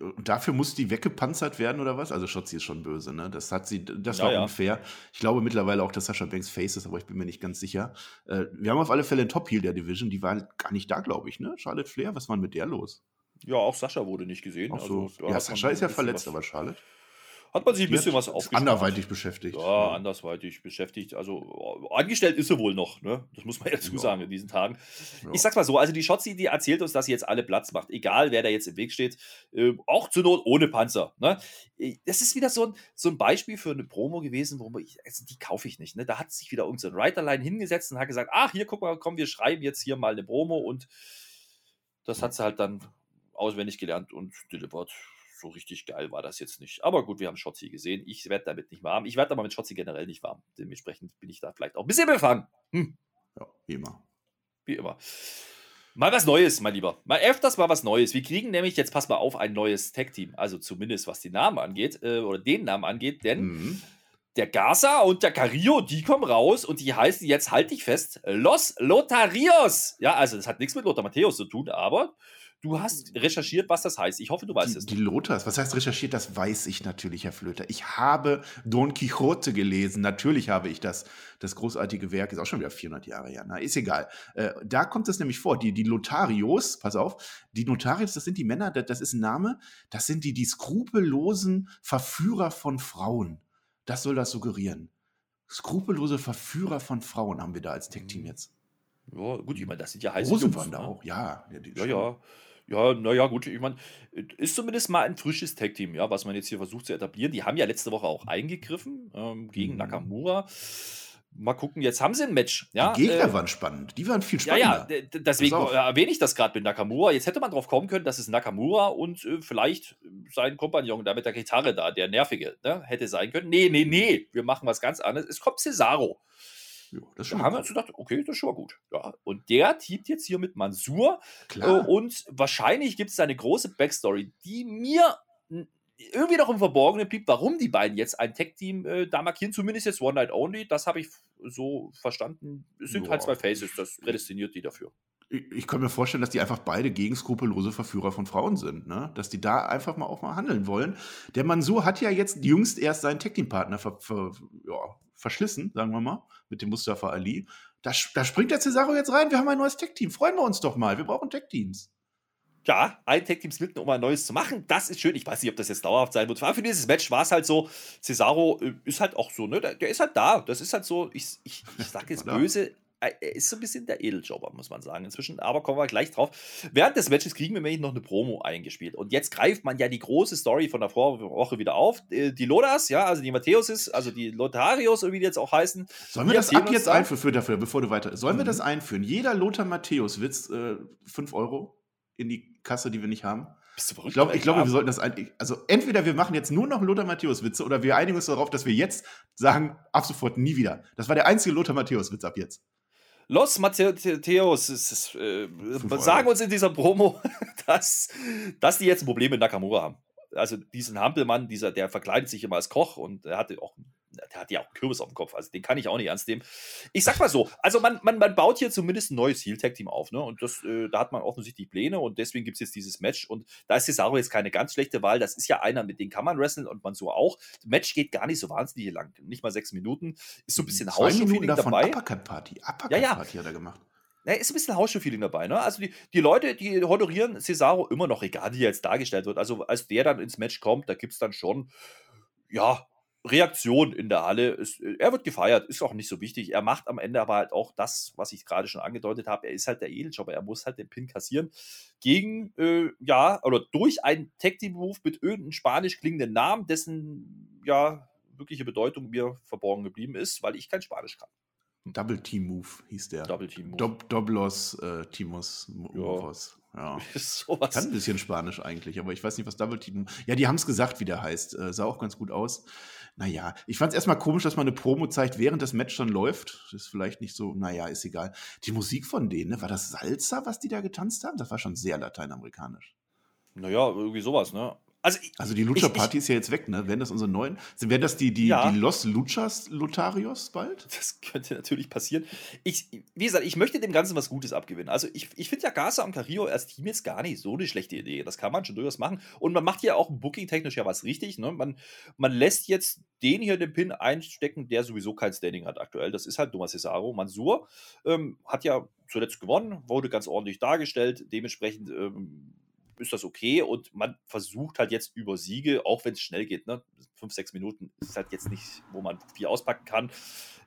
Und dafür muss die weggepanzert werden oder was? Also Schotzi ist schon böse, ne? Das hat sie, das Ja, war ja. unfair. Ich glaube mittlerweile auch, dass Sascha Banks Face ist, aber ich bin mir nicht ganz sicher. Äh, wir haben auf alle Fälle einen Top-Heel der Division, die war halt gar nicht da, glaube ich, ne? Charlotte Flair, was war denn mit der los? Ja, auch Sascha wurde nicht gesehen. So. Also, ja, Sascha ist ja verletzt, aber Charlotte. Hat man sich ein bisschen hat- was aufgespart. anderweitig beschäftigt. Ja, andersweitig beschäftigt. Also äh, angestellt ist sie wohl noch, ne? Das muss man ja dazu Ja. sagen in diesen Tagen. Ja. Ich sag's mal so, also die Shotzi, die erzählt uns, dass sie jetzt alle Platz macht, egal wer da jetzt im Weg steht, äh, auch zur Not ohne Panzer. Ne? Äh, Das ist wieder so ein, so ein Beispiel für eine Promo gewesen, wo man, ich, also die kaufe ich nicht. Ne? Da hat sich wieder ein Writerline hingesetzt und hat gesagt, ach, hier, guck mal, komm, wir schreiben jetzt hier mal eine Promo und das hat sie halt dann auswendig gelernt und delivered. So richtig geil war das jetzt nicht. Aber gut, wir haben Shotzi gesehen. Ich werde damit nicht warm. Ich werde aber mit Shotzi generell nicht warm. Dementsprechend bin ich da vielleicht auch ein bisschen befangen. Hm ja, wie immer. wie immer. Mal was Neues, mein Lieber. Mal öfters mal was Neues. Wir kriegen nämlich, jetzt pass mal auf, ein neues Tag-Team. Also zumindest was die Namen angeht, äh, oder den Namen angeht, denn Mhm. der Gaza und der Carrillo, die kommen raus und die heißen jetzt, halt dich fest, Los Lotarios. Ja, also das hat nichts mit Lothar Matthäus zu tun, aber du hast recherchiert, was das heißt. Ich hoffe, du weißt Die, es. die Lothars, was heißt recherchiert? Das weiß ich natürlich, Herr Flöter. Ich habe Don Quixote gelesen. Natürlich habe ich das. Das großartige Werk ist auch schon wieder 400 Jahre her. Na, ist egal. Äh, da kommt es nämlich vor. Die, die Lotharios, pass auf, die Notarios, das sind die Männer, das, das ist ein Name. Das sind die, die skrupellosen Verführer von Frauen. Das soll das suggerieren. Skrupellose Verführer von Frauen haben wir da als Tech-Team jetzt. Ja, gut, ich meine, das sind ja heiße Rosenwander Jungs, ne? auch, ja. ja, Ja, ja. Ja, naja, gut, ich meine, ist zumindest mal ein frisches Tag-Team, ja, was man jetzt hier versucht zu etablieren. Die haben ja letzte Woche auch eingegriffen ähm, gegen Mhm. Nakamura. Mal gucken, jetzt haben sie ein Match. Ja, Die Gegner äh, waren spannend. Die waren viel ja, spannender. ja, d- deswegen äh, erwähne ich das gerade mit Nakamura. Jetzt hätte man drauf kommen können, dass es Nakamura und äh, vielleicht sein Kompagnon da mit der Gitarre da, der nervige, ne, hätte sein können. Nee, nee, nee, wir machen was ganz anderes. Es kommt Cesaro. Jo, das Da haben wir uns gedacht, okay, das ist schon mal gut. Ja, und der teamt jetzt hier mit Mansur. klar. Äh, und wahrscheinlich gibt es da eine große Backstory, die mir irgendwie noch im Verborgenen blieb, warum die beiden jetzt ein Tech-Team äh, da markieren, zumindest jetzt One Night Only, das habe ich so verstanden. Es sind halt Ja. zwei Faces, das prädestiniert die dafür. Ich, ich kann mir vorstellen, dass die einfach beide gegen skrupellose Verführer von Frauen sind, ne? Dass die da einfach mal auch mal handeln wollen. Der Mansur hat ja jetzt jüngst erst seinen Tag-Team-Partner ver, ver, ja, verschlissen, sagen wir mal, mit dem Mustafa Ali. Da, da springt der Cesaro jetzt rein. Wir haben ein neues Tag-Team. Freuen wir uns doch mal. Wir brauchen Tag-Teams. Ja, ein Tag-Team splitten, um ein neues zu machen, das ist schön. Ich weiß nicht, ob das jetzt dauerhaft sein wird. Aber für dieses Match war es halt so, Cesaro äh, ist halt auch so, ne? Der, der ist halt da. Das ist halt so, ich, ich, ich sag jetzt böse, er ist so ein bisschen der Edeljobber, muss man sagen. Inzwischen, aber kommen wir gleich drauf. Während des Matches kriegen wir nämlich noch eine Promo eingespielt. Und jetzt greift man ja die große Story von der Vorwoche wieder auf. Äh, Die Lodas, ja, also die Matthäuses, also die Lotarios, oder wie die jetzt auch heißen. Sollen wir das ab jetzt da- einführen, für, dafür, bevor du weiter. Sollen wir Mhm. das einführen? Jeder Lothar Matthäus-Witz, äh, 5 Euro in die Kasse, die wir nicht haben. Bist du verrückt? Ich glaube, ich glaube, wir sollten das ein, also entweder wir machen jetzt nur noch Lothar Matthäus Witze oder wir einigen uns darauf, dass wir jetzt sagen, ab sofort nie wieder. Das war der einzige Lothar Matthäus Witz ab jetzt. Los Matthäus ist, äh, sagen uns in dieser Promo, dass, dass die jetzt ein Problem mit Nakamura haben. Also diesen Hampelmann, dieser, der verkleidet sich immer als Koch und er hatte auch, der hat ja auch einen Kürbis auf dem Kopf, also den kann ich auch nicht ernst nehmen. Ich sag mal so, also man, man, man baut hier zumindest ein neues Heel-Tag-Team auf, ne? Und das, äh, da hat man offensichtlich Pläne und deswegen gibt es jetzt dieses Match und da ist Cesaro jetzt keine ganz schlechte Wahl. Das ist ja einer, mit dem kann man wresteln und man so auch. Das Match geht gar nicht so wahnsinnig lang, nicht mal sechs Minuten. Ist so ein bisschen davon dabei. Uppercut Party. Uppercut Ja, ja. Party hat er gemacht. Ja, ist ein bisschen Hausschuh-Feeling dabei, ne? Also die, die Leute, die honorieren Cesaro immer noch, egal wie er jetzt dargestellt wird. Also als der dann ins Match kommt, da gibt es dann schon, ja, Reaktion in der Halle. Es, er wird gefeiert, ist auch nicht so wichtig. Er macht am Ende aber halt auch das, was ich gerade schon angedeutet habe. Er ist halt der Edeljobber. Er muss halt den Pin kassieren. Gegen, äh, ja, oder durch einen Tag-Team-Move mit irgendeinem spanisch klingenden Namen, dessen, ja, wirkliche Bedeutung mir verborgen geblieben ist, weil ich kein Spanisch kann. Double Team Move hieß der. Double Team Move. Dob Doblos äh, Timos Movos. Ja. Sowas. Kann ein bisschen Spanisch eigentlich, aber ich weiß nicht, was Double Team. Ja, die haben es gesagt, wie der heißt. Äh, sah auch ganz gut aus. Naja, ich fand es erstmal komisch, dass man eine Promo zeigt, während das Match dann läuft. Das ist vielleicht nicht so, naja, ist egal. Die Musik von denen, ne? war das Salsa, was die da getanzt haben? Das war schon sehr lateinamerikanisch. Naja, irgendwie sowas, ne? Also, ich- Also die Lucha-Party ist ja jetzt weg, ne? Werden das unsere neuen? Werden das die, die, Ja. die Los Luchas Lotarios bald? Das könnte natürlich passieren. Ich, wie gesagt, ich möchte dem Ganzen was Gutes abgewinnen. Also ich, ich finde ja Garza und Carrillo als Team jetzt gar nicht so eine schlechte Idee. Das kann man schon durchaus machen. Und man macht ja auch booking-technisch ja was richtig. Ne? Man, man lässt jetzt den hier den Pin einstecken, der sowieso kein Standing hat aktuell. Das ist halt Thomas Cesaro. Mansur ähm, hat ja zuletzt gewonnen, wurde ganz ordentlich dargestellt. Dementsprechend ähm, ist das okay und man versucht halt jetzt über Siege, auch wenn es schnell geht, ne? fünf, sechs Minuten ist halt jetzt nicht, wo man viel auspacken kann.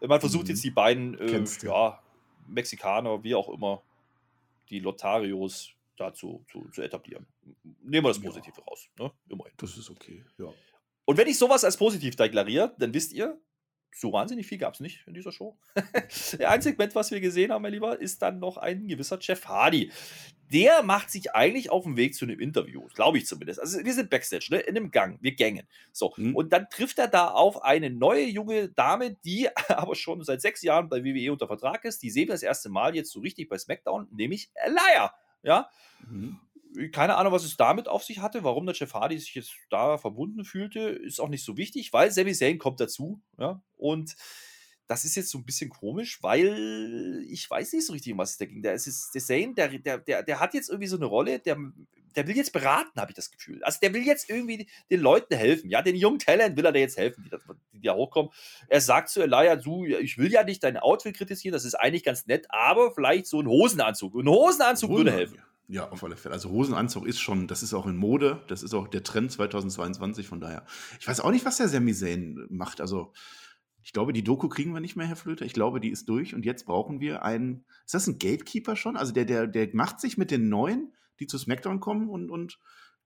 Man versucht Mhm. jetzt die beiden, äh, ja, Mexikaner, wie auch immer, die Lotarios dazu zu, zu etablieren. Nehmen wir das Ja. Positive raus, ne? immerhin. Das ist okay, ja. Und wenn ich sowas als positiv deklariere, dann wisst ihr, so wahnsinnig viel gab es nicht in dieser Show. Der einzige Segment, was wir gesehen haben, mein Lieber, ist dann noch ein gewisser Jeff Hardy. Der macht sich eigentlich auf den Weg zu einem Interview, glaube ich zumindest. Also wir sind Backstage, ne? in einem Gang, wir gängen. So, Hm. und dann trifft er da auf eine neue junge Dame, die aber schon seit sechs Jahren bei WWE unter Vertrag ist. Die sehen wir das erste Mal jetzt so richtig bei SmackDown, nämlich Elia. Ja, Mhm. keine Ahnung, was es damit auf sich hatte, warum der Jeff Hardy sich jetzt da verbunden fühlte, ist auch nicht so wichtig, weil Sami Zayn kommt dazu, ja, und das ist jetzt so ein bisschen komisch, weil ich weiß nicht so richtig, um was es da ging. Der, ist, der Zayn, der, der, der, der hat jetzt irgendwie so eine Rolle, der, der will jetzt beraten, habe ich das Gefühl. Also der will jetzt irgendwie den Leuten helfen, ja, den jungen Talent will er da jetzt helfen, die, da- die da hochkommen. Er sagt zu Elia, du, ich will ja nicht dein Outfit kritisieren, das ist eigentlich ganz nett, aber vielleicht so ein Hosenanzug. Ein Hosenanzug würde Hosen- helfen. Ja, auf alle Fälle. Also Hosenanzug ist schon, das ist auch in Mode, das ist auch der Trend 2022, von daher. Ich weiß auch nicht, was der Sami Zayn macht. Also, ich glaube, die Doku kriegen wir nicht mehr, Herr Flöter. Ich glaube, die ist durch und jetzt brauchen wir einen. Ist das ein Gatekeeper schon? Also der, der, der macht sich mit den Neuen, die zu SmackDown kommen und, und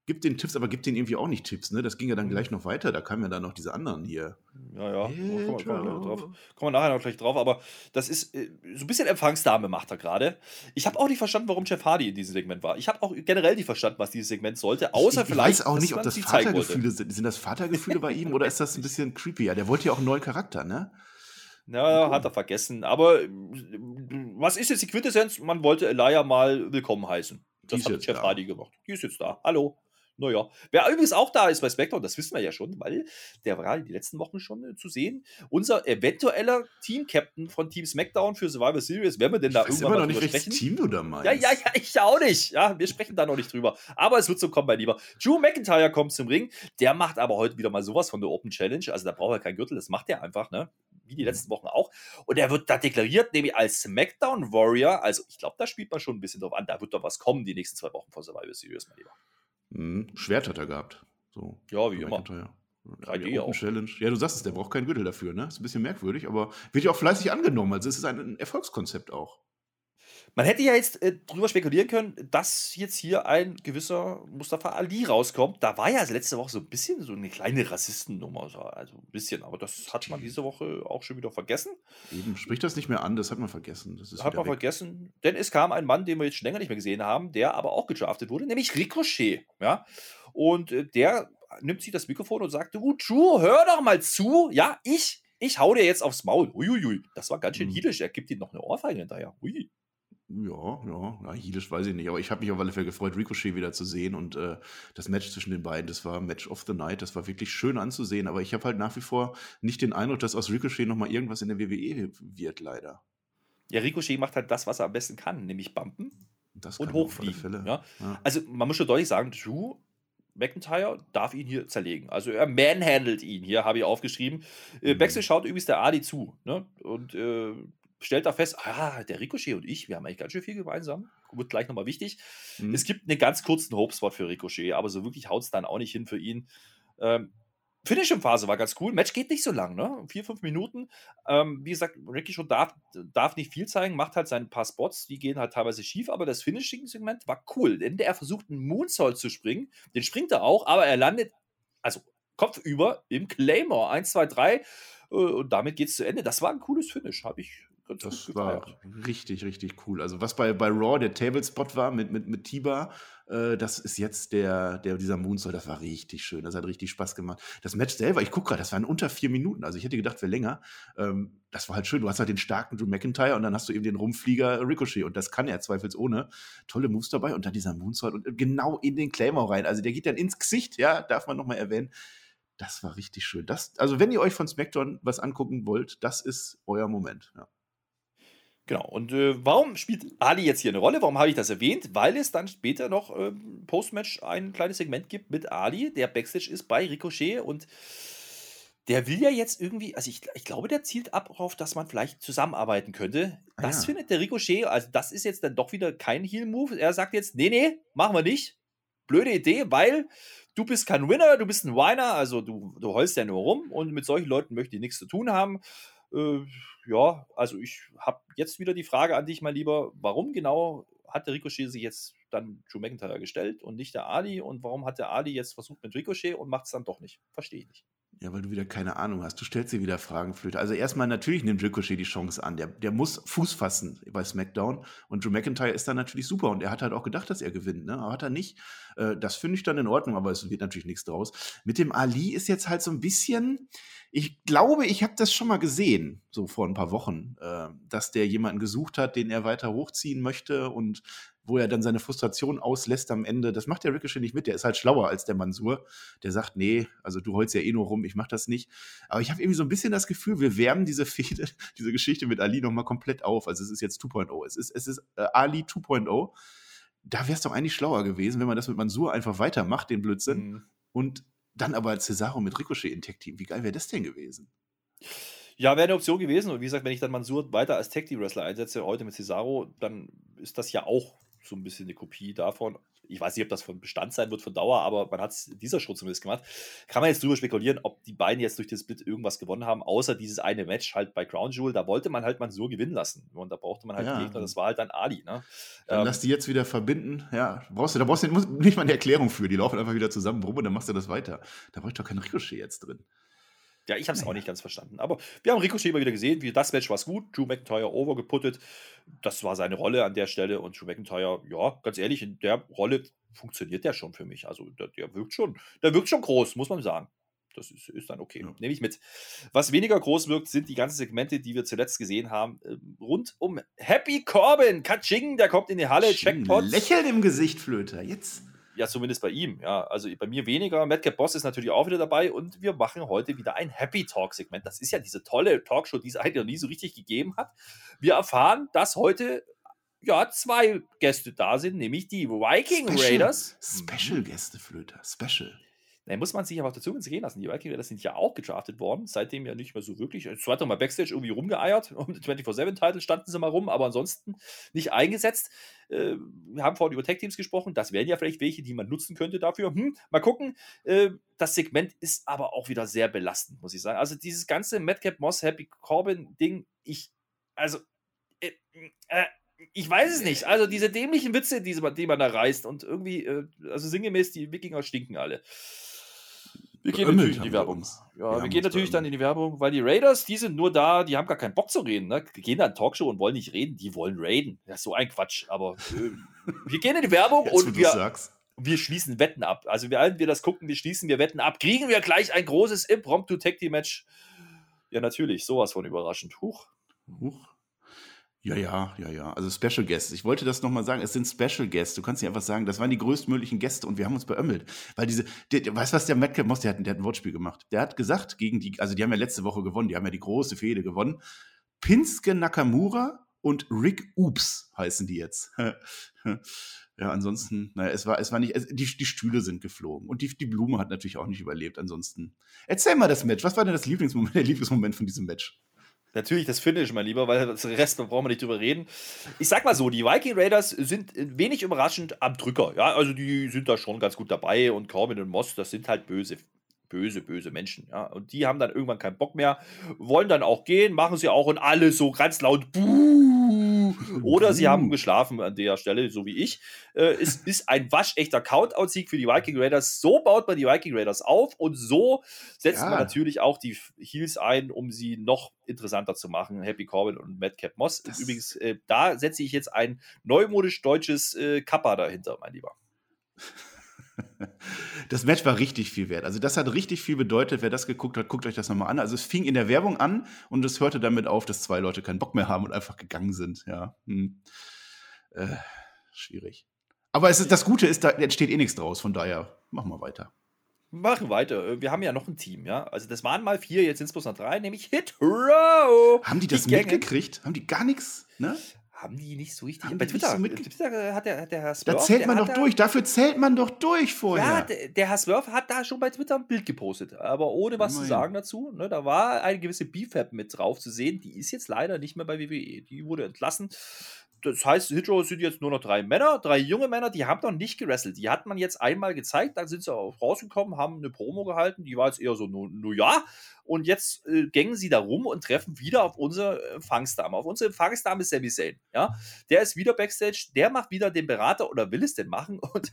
gibt den Tipps, aber gibt denen irgendwie auch nicht Tipps, ne? Das ging ja dann gleich noch weiter. Da kamen ja dann noch diese anderen hier. Ja, ja, kommen wir, kommen, wir Pedro. drauf. kommen wir nachher noch gleich drauf, aber das ist äh, so ein bisschen Empfangsdame macht er gerade. Ich habe auch nicht verstanden, warum Jeff Hardy in diesem Segment war. Ich habe auch generell nicht verstanden, was dieses Segment sollte, außer ich vielleicht. weiß auch dass nicht, ob das. Vatergefühle sind. Sind das Vatergefühle bei ihm oder ist das ein bisschen creepy? Ja, der wollte ja auch einen neuen Charakter, ne? Ja, hat er vergessen. Aber äh, was ist jetzt die Quintessenz? Man wollte Elia mal willkommen heißen. Das hat Jeff da. Hardy gemacht. Die ist jetzt da. Hallo. Naja. Wer übrigens auch da ist bei SmackDown, das wissen wir ja schon, weil der war die letzten Wochen schon äh, zu sehen. Unser eventueller Team-Captain von Team SmackDown für Survivor Series, wenn wir denn Ich da weiß irgendwann immer mal noch nicht, welches sprechen. Team du da meinst. Ja, ja, ja, ich auch nicht. Ja, wir sprechen da noch nicht drüber. Aber es wird so kommen, mein Lieber. Drew McIntyre kommt zum Ring. Der macht aber heute wieder mal sowas von der Open Challenge. Also da braucht er keinen Gürtel, das macht er einfach, ne? Wie die letzten Wochen auch. Und er wird da deklariert, nämlich als SmackDown Warrior. Also ich glaube, da spielt man schon ein bisschen drauf an. Da wird doch was kommen die nächsten zwei Wochen vor Survivor Series, mein Lieber. Mhm. Schwert hat er gehabt. So. Ja, wie immer. McIntyre. 3D Ja, auch. Challenge. Ja, du sagst es, der braucht keinen Gürtel dafür, ne? Ist ein bisschen merkwürdig, aber wird ja auch fleißig angenommen. Also es ist ein Erfolgskonzept auch. Man hätte ja jetzt äh, drüber spekulieren können, dass jetzt hier ein gewisser Mustafa Ali rauskommt. Da war ja letzte Woche so ein bisschen so eine kleine Rassistennummer. so, Also ein bisschen, aber das hat man diese Woche auch schon wieder vergessen. Eben, sprich das nicht mehr an, das hat man vergessen. Das hat man weg. vergessen, denn es kam ein Mann, den wir jetzt schon länger nicht mehr gesehen haben, der aber auch gedraftet wurde, nämlich Ricochet. Ja? Und äh, der nimmt sich das Mikrofon und sagt: Drew, hör doch mal zu. Ja, ich, ich hau dir jetzt aufs Maul. Uiuiui. Das war ganz schön Mhm. hiedisch. Er gibt ihm noch eine Ohrfeige hinterher. Ui. Ja, ja, ja Heelish weiß ich nicht, aber ich habe mich auf alle Fälle gefreut, Ricochet wieder zu sehen und äh, das Match zwischen den beiden, das war Match of the Night, das war wirklich schön anzusehen, aber ich habe halt nach wie vor nicht den Eindruck, dass aus Ricochet nochmal irgendwas in der WWE wird, leider. Ja, Ricochet macht halt das, was er am besten kann, nämlich bumpen Das und hochfliegen. Fälle. Ja? Ja. Also man muss schon deutlich sagen, Drew McIntyre darf ihn hier zerlegen. Also er manhandelt ihn. Hier habe ich aufgeschrieben. Äh, Mhm. Backstage schaut übrigens der Adi zu. Ne? Und äh, stellt da fest, ah, der Ricochet und ich, wir haben eigentlich ganz schön viel gemeinsam. Wird gleich nochmal wichtig. Mhm. Es gibt einen ganz kurzen Hope-Spot für Ricochet, aber so wirklich haut es dann auch nicht hin für ihn. Ähm, Finish-Phase war ganz cool. Match geht nicht so lang, ne? Vier, fünf Minuten. Ähm, wie gesagt, Ricochet darf, darf nicht viel zeigen, macht halt seine paar Spots, die gehen halt teilweise schief, aber das Finishing-Segment war cool, denn er versucht einen Moonsault zu springen. Den springt er auch, aber er landet, also kopfüber im Claymore. 1, 2, 3. Und damit geht es zu Ende. Das war ein cooles Finish, habe ich Das war richtig, richtig cool. Also was bei, bei Raw der Tablespot war mit, mit, mit Tiba, äh, das ist jetzt der, der, dieser Moonsault, das war richtig schön. Das hat richtig Spaß gemacht. Das Match selber, ich gucke gerade, das waren unter vier Minuten. Also ich hätte gedacht, wäre länger. Ähm, das war halt schön. Du hast halt den starken Drew McIntyre und dann hast du eben den Rumflieger Ricochet und das kann er zweifelsohne. Tolle Moves dabei und dann dieser Moonsault und genau in den Claymore rein. Also der geht dann ins Gesicht, ja, darf man nochmal erwähnen. Das war richtig schön. Das, also wenn ihr euch von SmackDown was angucken wollt, das ist euer Moment. Ja. Genau. Und äh, warum spielt Ali jetzt hier eine Rolle? Warum habe ich das erwähnt? Weil es dann später noch ähm, Postmatch ein kleines Segment gibt mit Ali, der Backstage ist bei Ricochet und der will ja jetzt irgendwie, also ich, ich glaube, der zielt ab darauf, dass man vielleicht zusammenarbeiten könnte. Ah, Das ja. findet der Ricochet, also das ist jetzt dann doch wieder kein Heel-Move. Er sagt jetzt, nee, nee, machen wir nicht. Blöde Idee, weil du bist kein Winner, du bist ein Whiner, also du, du heulst ja nur rum und mit solchen Leuten möchte ich nichts zu tun haben. Äh, ja, also ich habe jetzt wieder die Frage an dich, mein Lieber, warum genau hat der Ricochet sich jetzt dann Drew McIntyre gestellt und nicht der Ali und warum hat der Ali jetzt versucht mit Ricochet und macht es dann doch nicht? Verstehe ich nicht. Ja, weil du wieder keine Ahnung hast. Du stellst dir wieder Fragen, Flöte. Also erstmal natürlich nimmt Ricochet die Chance an. Der, der muss Fuß fassen bei SmackDown. Und Drew McIntyre ist dann natürlich super. Und er hat halt auch gedacht, dass er gewinnt. Ne? Aber hat er nicht. Äh, das finde ich dann in Ordnung, aber es wird natürlich nichts draus. Mit dem Ali ist jetzt halt so ein bisschen. Ich glaube, ich habe das schon mal gesehen, so vor ein paar Wochen, äh, dass der jemanden gesucht hat, den er weiter hochziehen möchte und wo er dann seine Frustration auslässt am Ende. Das macht der Ricochet nicht mit. Der ist halt schlauer als der Mansur. Der sagt, nee, also du holst ja eh nur rum, ich mach das nicht. Aber ich habe irgendwie so ein bisschen das Gefühl, wir wärmen diese Fehde, diese Geschichte mit Ali nochmal komplett auf. Also es ist jetzt 2.0. Es ist, es ist äh, Ali 2.0. Da wäre es doch eigentlich schlauer gewesen, wenn man das mit Mansur einfach weitermacht, den Blödsinn. Mhm. Und dann aber Cesaro mit Ricochet in Tech-Team. Wie geil wäre das denn gewesen? Ja, wäre eine Option gewesen. Und wie gesagt, wenn ich dann Mansur weiter als Tag Team Wrestler einsetze, heute mit Cesaro, dann ist das ja auch so ein bisschen eine Kopie davon. Ich weiß nicht, ob das von Bestand sein wird, von Dauer, aber man hat es dieser Schritt zumindest gemacht. Kann man jetzt drüber spekulieren, ob die beiden jetzt durch den Split irgendwas gewonnen haben, außer dieses eine Match halt bei Crown Jewel. Da wollte man halt Mansur gewinnen lassen. Und da brauchte man halt Ja. einen Gegner, das war halt dann Ali. Ne? Dann Ähm, lass die jetzt wieder verbinden. Ja, brauchst du, da brauchst du nicht mal eine Erklärung für. Die laufen einfach wieder zusammen rum und dann machst du das weiter. Da brauche ich doch kein Ricochet jetzt drin. Ja, ich habe es auch nicht ganz verstanden. Aber wir haben Ricochet immer wieder gesehen, wie das Match war gut. Drew McIntyre overgeputtet. Das war seine Rolle an der Stelle. Und Drew McIntyre, ja, ganz ehrlich, in der Rolle funktioniert der schon für mich. Also der, der wirkt schon, der wirkt schon groß, muss man sagen. Das ist, ist dann okay. Ja. Nehme ich mit. Was weniger groß wirkt, sind die ganzen Segmente, die wir zuletzt gesehen haben. ähm, Rund um Happy Corbin. Katsching, der kommt in die Halle. Checkpot. Lächeln im Gesicht, Flöter. Jetzt. Ja, zumindest bei ihm. Ja, also bei mir weniger. Madcap Boss ist natürlich auch wieder dabei und wir machen heute wieder ein Happy Talk Segment. Das ist ja diese tolle Talkshow, die es eigentlich noch nie so richtig gegeben hat. Wir erfahren, dass heute ja zwei Gäste da sind, nämlich die Viking Special- Raiders. Special-Gäste, Flöter. Special. Da muss man sich aber auch dazu gehen lassen. Die Viking Raiders sind ja auch gedraftet worden, seitdem ja nicht mehr so wirklich. Es hat doch mal Backstage irgendwie rumgeeiert. Um den 24-7-Titel standen sie mal rum, aber ansonsten nicht eingesetzt. Äh, wir haben vorhin über Tech-Teams gesprochen. Das wären ja vielleicht welche, die man nutzen könnte dafür. Hm, mal gucken. Äh, das Segment ist aber auch wieder sehr belastend, muss ich sagen. Also dieses ganze Madcap Moss Happy Corbin-Ding, ich, also, äh, äh, ich weiß es nicht. Also diese dämlichen Witze, die man da reißt und irgendwie, äh, also sinngemäß, die Wikinger stinken alle. Wir gehen Beömmelt natürlich in die wir Werbung. uns. Ja, Wir wir, gehen natürlich dann in die Werbung, weil die Raiders, die sind nur da, die haben gar keinen Bock zu reden. Ne? Die gehen dann in Talkshow und wollen nicht reden, die wollen raiden. Das ist so ein Quatsch. Aber äh, wir gehen in die Werbung Jetzt, und wir, sagst. wir schließen Wetten ab. Also während wir das gucken, wir schließen wir Wetten ab. Kriegen wir gleich ein großes Impromptu Tag Team Match? Ja, natürlich, sowas von überraschend. Huch. Huch. Ja, ja, ja, ja. Also Special Guests. Ich wollte das nochmal sagen. Es sind Special Guests. Du kannst nicht einfach sagen, das waren die größtmöglichen Gäste und wir haben uns beömmelt. Weil diese, der, der, weißt du, was der Madcap Moss, der hat, der hat ein Wortspiel gemacht. Der hat gesagt, gegen die, also die haben ja letzte Woche gewonnen, die haben ja die große Fehde gewonnen. Pinske Nakamura und Rick Oops heißen die jetzt. ja, ansonsten, naja, es war, es war nicht, es, die, die Stühle sind geflogen und die, die Blume hat natürlich auch nicht überlebt. Ansonsten, erzähl mal das Match. Was war denn das Lieblingsmoment, der Lieblingsmoment von diesem Match? Natürlich das Finish, mein Lieber, weil das Rest da brauchen wir nicht drüber reden. Ich sag mal so, die Viking Raiders sind wenig überraschend am Drücker. Ja, also die sind da schon ganz gut dabei und Corbin und Moss, das sind halt böse, böse, böse Menschen. Ja, und die haben dann irgendwann keinen Bock mehr, wollen dann auch gehen, machen sie auch und alle so ganz laut Buh. Oder sie haben geschlafen an der Stelle, so wie ich. Äh, es ist ein waschechter Count-Out-Sieg für die Viking Raiders. So baut man die Viking Raiders auf und so setzt Ja. man natürlich auch die Heels ein, um sie noch interessanter zu machen. Happy Corbin und Madcap Moss. Das- Übrigens, äh, da setze ich jetzt ein neumodisch deutsches äh, Kappa dahinter, mein Lieber. Das Match war richtig viel wert. Also das hat richtig viel bedeutet. Wer das geguckt hat, guckt euch das nochmal an. Also es fing in der Werbung an und es hörte damit auf, dass zwei Leute keinen Bock mehr haben und einfach gegangen sind. Ja, hm. äh, schwierig. Aber es ist, das Gute ist, da entsteht eh nichts draus. Von daher machen wir weiter. Machen weiter. Äh, Wir haben ja noch ein Team, ja. Also das waren mal vier, jetzt sind es bloß noch drei, nämlich Hit Row. Haben die das Gänge. mitgekriegt? Haben die gar nichts? Ne? Haben die nicht so richtig. Haben Bei Twitter, so mitge- Twitter hat der, hat der Herr Da Smurf, zählt man doch da- durch. Dafür zählt man doch durch vorher. Ja, der, der Herr Smurf hat da schon bei Twitter ein Bild gepostet, aber ohne was zu Immerhin. sagen dazu. Ne, da war eine gewisse BFAB mit drauf zu sehen. Die ist jetzt leider nicht mehr bei WWE. Die wurde entlassen. Das heißt, Hitro sind jetzt nur noch drei Männer, drei junge Männer, die haben noch nicht gewrestelt. Die hat man jetzt einmal gezeigt, dann sind sie auch rausgekommen, haben eine Promo gehalten, die war jetzt eher so, nur, nur ja. Und jetzt äh, gängen sie da rum und treffen wieder auf unsere Empfangsdame. Auf unsere Empfangsdame ist Sami Zayn. Ja? Der ist wieder Backstage, der macht wieder den Berater oder will es denn machen und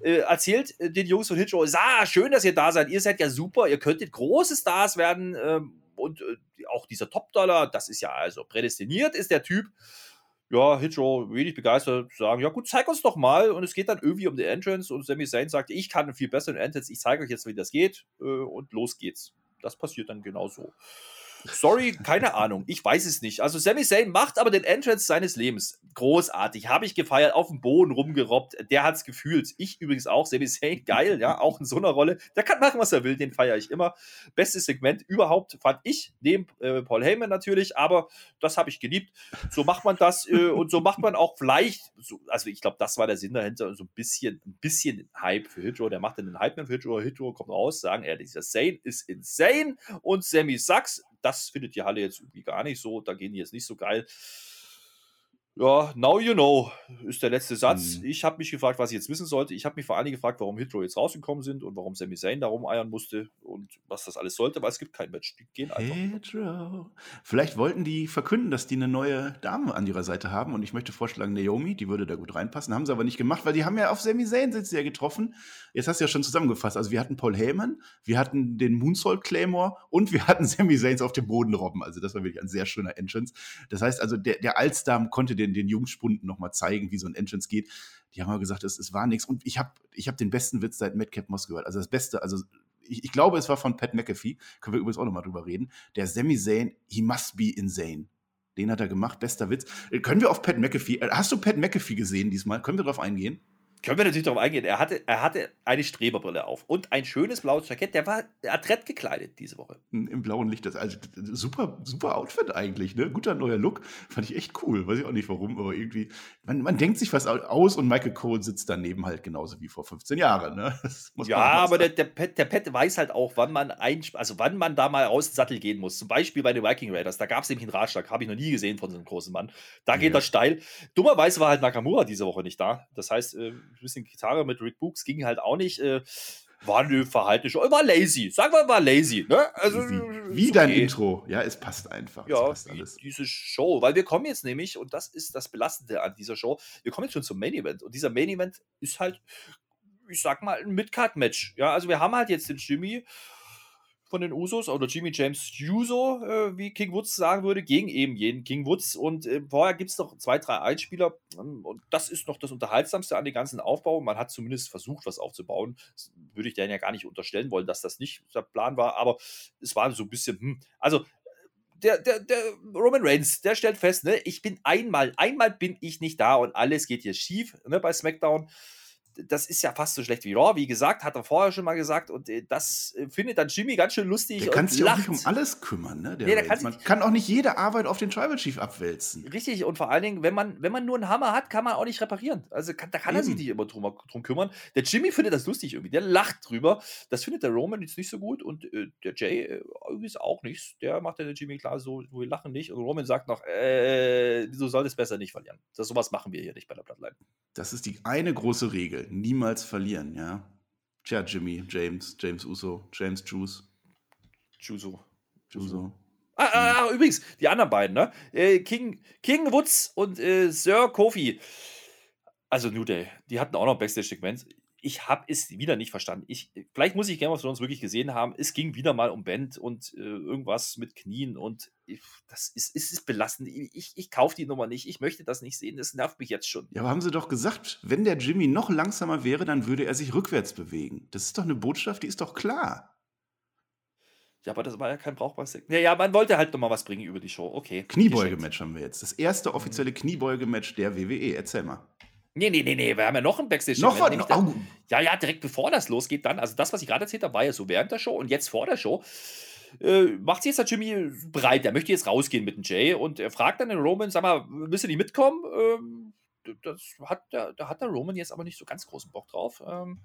äh, erzählt äh, den Jungs von Hitro, ah, schön, dass ihr da seid, ihr seid ja super, ihr könntet große Stars werden ähm, und äh, auch dieser Top-Dollar, das ist ja also prädestiniert, ist der Typ. Ja, Hitro wenig begeistert, sagen, ja gut, zeig uns doch mal. Und es geht dann irgendwie um die Entrance und Sami Zayn sagt, ich kann einen viel besseren Entrance, ich zeige euch jetzt, wie das geht äh, und los geht's. Das passiert dann genau so. Sorry, keine Ahnung. Ich weiß es nicht. Also Sami Zayn macht aber den Entrance seines Lebens. Großartig. Habe ich gefeiert. Auf dem Boden rumgerobbt. Der hat's gefühlt. Ich übrigens auch. Sami Zayn, geil, ja. Auch in so einer Rolle. Der kann machen, was er will. Den feiere ich immer. Bestes Segment überhaupt fand ich. Neben äh, Paul Heyman natürlich. Aber das habe ich geliebt. So macht man das. Äh, und so macht man auch vielleicht, so, also ich glaube, das war der Sinn dahinter. So ein bisschen, ein bisschen Hype für Hitro. Der macht dann den Hype für Hitro. Hitro kommt raus, sagen, er, dieser Zayn ist insane. Und Sammy Sachs, das findet die Halle jetzt irgendwie gar nicht so. Da gehen die jetzt nicht so geil. Ja, now you know, ist der letzte Satz. Mhm. Ich habe mich gefragt, was ich jetzt wissen sollte. Ich habe mich vor allen Dingen gefragt, warum Hitro jetzt rausgekommen sind und warum Sami Zayn da rumeiern musste und was das alles sollte, weil es gibt kein Match. Die gehen einfach. Pedro. Vielleicht wollten die verkünden, dass die eine neue Dame an ihrer Seite haben und ich möchte vorschlagen, Naomi, die würde da gut reinpassen. Haben sie aber nicht gemacht, weil die haben ja auf Sami Zayn sind sie ja getroffen. Jetzt hast du ja schon zusammengefasst. Also wir hatten Paul Heyman, wir hatten den Moonsault Claymore und wir hatten Sami Zayns auf dem Boden robben. Also das war wirklich ein sehr schöner Entrance. Das heißt also, der, der Alstam konnte den, den Jungspunden nochmal zeigen, wie so ein Entrance geht. Die haben aber gesagt, es, es war nichts. Und ich habe ich hab den besten Witz seit Madcap Moss gehört. Also das Beste, also ich, ich glaube, es war von Pat McAfee. Können wir übrigens auch nochmal drüber reden. Der Sami Zayn, he must be insane. Den hat er gemacht, bester Witz. Äh, Können wir auf Pat McAfee, äh, hast du Pat McAfee gesehen diesmal? Können wir darauf eingehen? Können wir natürlich darauf eingehen. Er hatte, er hatte eine Streberbrille auf und ein schönes blaues Jackett. Der war adrett gekleidet diese Woche. Im blauen Licht. Das, also, super, super Outfit eigentlich, ne? Guter neuer Look. Fand ich echt cool. Weiß ich auch nicht warum, aber irgendwie, man, man denkt sich was aus und Michael Cole sitzt daneben halt genauso wie vor 15 Jahren, ne? Ja, aber der, der, Pet, der Pet weiß halt auch, wann man ein, also wann man da mal aus dem Sattel gehen muss. Zum Beispiel bei den Viking Raiders. Da gab es nämlich einen Ratschlag, habe ich noch nie gesehen von so einem großen Mann. Da geht Ja. er steil. Dummerweise war halt Nakamura diese Woche nicht da. Das heißt, äh, ein bisschen Gitarre mit Rick Books ging halt auch nicht. Äh, war eine verhaltene Show. War lazy. Sagen wir mal lazy. Ne? Also, wie, wie dein okay. Intro. Ja, es passt einfach. Ja, passt diese Show. Weil wir kommen jetzt nämlich, und das ist das Belastende an dieser Show, wir kommen jetzt schon zum Main Event. Und dieser Main Event ist halt, ich sag mal, ein Mid-Card-Match. Ja, also wir haben halt jetzt den Jimmy von den Usos oder Jimmy James Uso, äh, wie King Woods sagen würde, gegen eben jeden King Woods. Und äh, vorher gibt es noch zwei, drei Einspieler. ähm, Und das ist noch das Unterhaltsamste an dem ganzen Aufbau. Man hat zumindest versucht, was aufzubauen. Das würde ich denen ja gar nicht unterstellen wollen, dass das nicht der Plan war. Aber es war so ein bisschen, hm. Also der, der, der Roman Reigns, der stellt fest, ne, ich bin einmal, einmal bin ich nicht da und alles geht hier schief ne, bei SmackDown. Das ist ja fast so schlecht wie Raw, wie gesagt, hat er vorher schon mal gesagt und äh, das äh, findet dann Jimmy ganz schön lustig Der kann sich auch nicht um alles kümmern, ne? Der Nee, der kann Man kann auch nicht jede Arbeit auf den Tribal Chief abwälzen. Richtig, und vor allen Dingen, wenn man, wenn man nur einen Hammer hat, kann man auch nicht reparieren. Also kann, da kann er sich Eben. nicht immer drum, drum kümmern. Der Jimmy findet das lustig irgendwie, der lacht drüber. Das findet der Roman jetzt nicht so gut und äh, der Jay äh, übrigens auch nicht. Der macht ja den Jimmy klar so, wir lachen nicht. Und Roman sagt noch, äh, du solltest besser nicht verlieren. Das, sowas machen wir hier nicht bei der Bloodline. Das ist die eine große Regel. Niemals verlieren, ja. Tja, Jimmy, James, James Uso, James Juice, Juso. Juso. Ah, ah, ah, übrigens, die anderen beiden, ne? Äh, King, King Woods und äh, Sir Kofi. Also New Day, die hatten auch noch Backstage-Segment. Ich habe es wieder nicht verstanden. Ich, vielleicht muss ich Game of Thrones wirklich gesehen haben. Es ging wieder mal um Band und äh, irgendwas mit Knien und ich, das ist, ist, ist belastend. Ich, ich kaufe die Nummer nicht. Ich möchte das nicht sehen. Das nervt mich jetzt schon. Ja, aber haben sie doch gesagt, wenn der Jimmy noch langsamer wäre, dann würde er sich rückwärts bewegen. Das ist doch eine Botschaft, die ist doch klar. Ja, aber das war ja kein brauchbares Segment. Ja, ja, man wollte halt nochmal was bringen über die Show. Okay. Kniebeugematch haben wir jetzt. Das erste offizielle Kniebeugematch der WWE. Erzähl mal. Nee, nee, nee, nee, wir haben ja noch ein backstage Noch was? nämlich Oh. Ja, ja, direkt bevor das losgeht dann. Also das, was ich gerade erzählt habe, war ja so während der Show und jetzt vor der Show. Äh, macht sich jetzt der Jimmy bereit. Er möchte jetzt rausgehen mit dem Jay und er fragt dann den Roman, sag mal, willst du nicht mitkommen? Ähm, das hat der, da hat der Roman jetzt aber nicht so ganz großen Bock drauf. Ähm,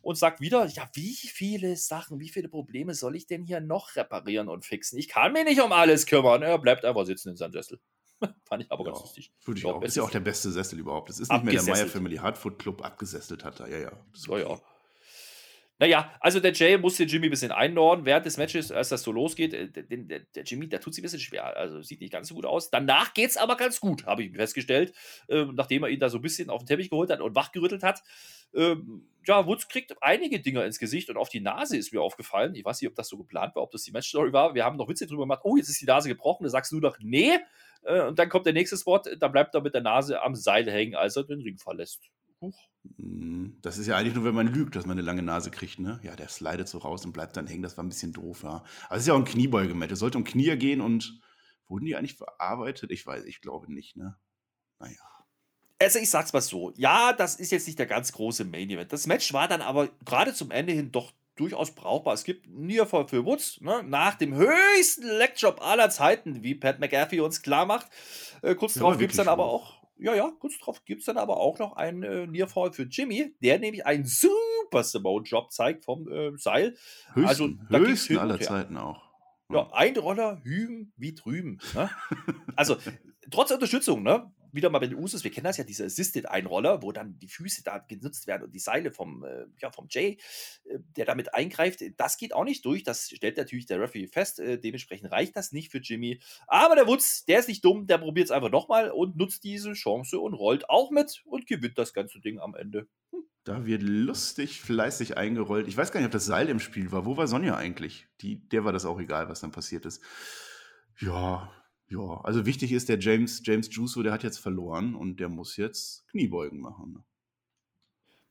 und sagt wieder, ja, wie viele Sachen, wie viele Probleme soll ich denn hier noch reparieren und fixen? Ich kann mich nicht um alles kümmern. Er bleibt einfach sitzen in seinem Sessel. Fand ich aber ganz Ja, lustig. Würde ich Ja, auch. Ist ja auch der beste Sessel überhaupt. Das ist nicht mehr der Meyer. Family Hardfoot Club. Abgesesselt hat er. Ja, ja. Das ist Ja, okay. ja. Naja, also der Jay musste Jimmy ein bisschen einnorden während des Matches, als das so losgeht. äh, Der, der, der Jimmy, der tut sich ein bisschen schwer. Also sieht nicht ganz so gut aus. Danach geht's aber ganz gut, habe ich festgestellt. Ähm, nachdem er ihn da so ein bisschen auf den Teppich geholt hat und wachgerüttelt hat. Ähm, ja, Woods kriegt einige Dinger ins Gesicht und auf die Nase ist mir aufgefallen. Ich weiß nicht, ob das so geplant war, ob das die Matchstory war. Wir haben noch Witze drüber gemacht. Oh, jetzt ist die Nase gebrochen. Da sagst du doch, nee. Äh, und dann kommt der nächste Spot. Da bleibt er mit der Nase am Seil hängen, als er den Ring verlässt. Huch. Mm, Das ist ja eigentlich nur, wenn man lügt, dass man eine lange Nase kriegt, ne? Ja, der slidet so raus und bleibt dann hängen. Das war ein bisschen doof, ja. Aber es ist ja auch ein Kniebeugematch. Es sollte um Knie gehen und wurden die eigentlich verarbeitet? Ich weiß, ich glaube nicht, ne? Naja. Also ich sag's mal so, ja, das ist jetzt nicht der ganz große Main Event. Das Match war dann aber gerade zum Ende hin doch durchaus brauchbar. Es gibt einen Nearfall für Woods, ne, nach dem höchsten Legjob aller Zeiten, wie Pat McAfee uns klar macht. Äh, kurz Ja, drauf wirklich gibt's dann aber auch, ja, ja, kurz drauf gibt's dann aber auch noch einen äh, Nearfall für Jimmy, der nämlich einen super Samoa-Job zeigt vom äh, Seil. Höchsten, Also, da höchsten hin aller her. Zeiten auch. Ja, ein Roller hüben wie drüben. Ne? Also, trotz Unterstützung, ne? Wieder mal bei den Usos, wir kennen das ja, diese Assisted-Einroller, wo dann die Füße da genutzt werden und die Seile vom, äh, ja, vom Jay, äh, der damit eingreift. Das geht auch nicht durch. Das stellt natürlich der Referee fest. Äh, dementsprechend reicht das nicht für Jimmy. Aber der Woods, der ist nicht dumm, der probiert es einfach nochmal und nutzt diese Chance und rollt auch mit und gewinnt das ganze Ding am Ende. Da wird lustig, fleißig eingerollt. Ich weiß gar nicht, ob das Seil im Spiel war. Wo war Sonja eigentlich? Die, der war das auch egal, was dann passiert ist. Ja, ja. Also wichtig ist, der James, James Juso, der hat jetzt verloren und der muss jetzt Kniebeugen machen. ne?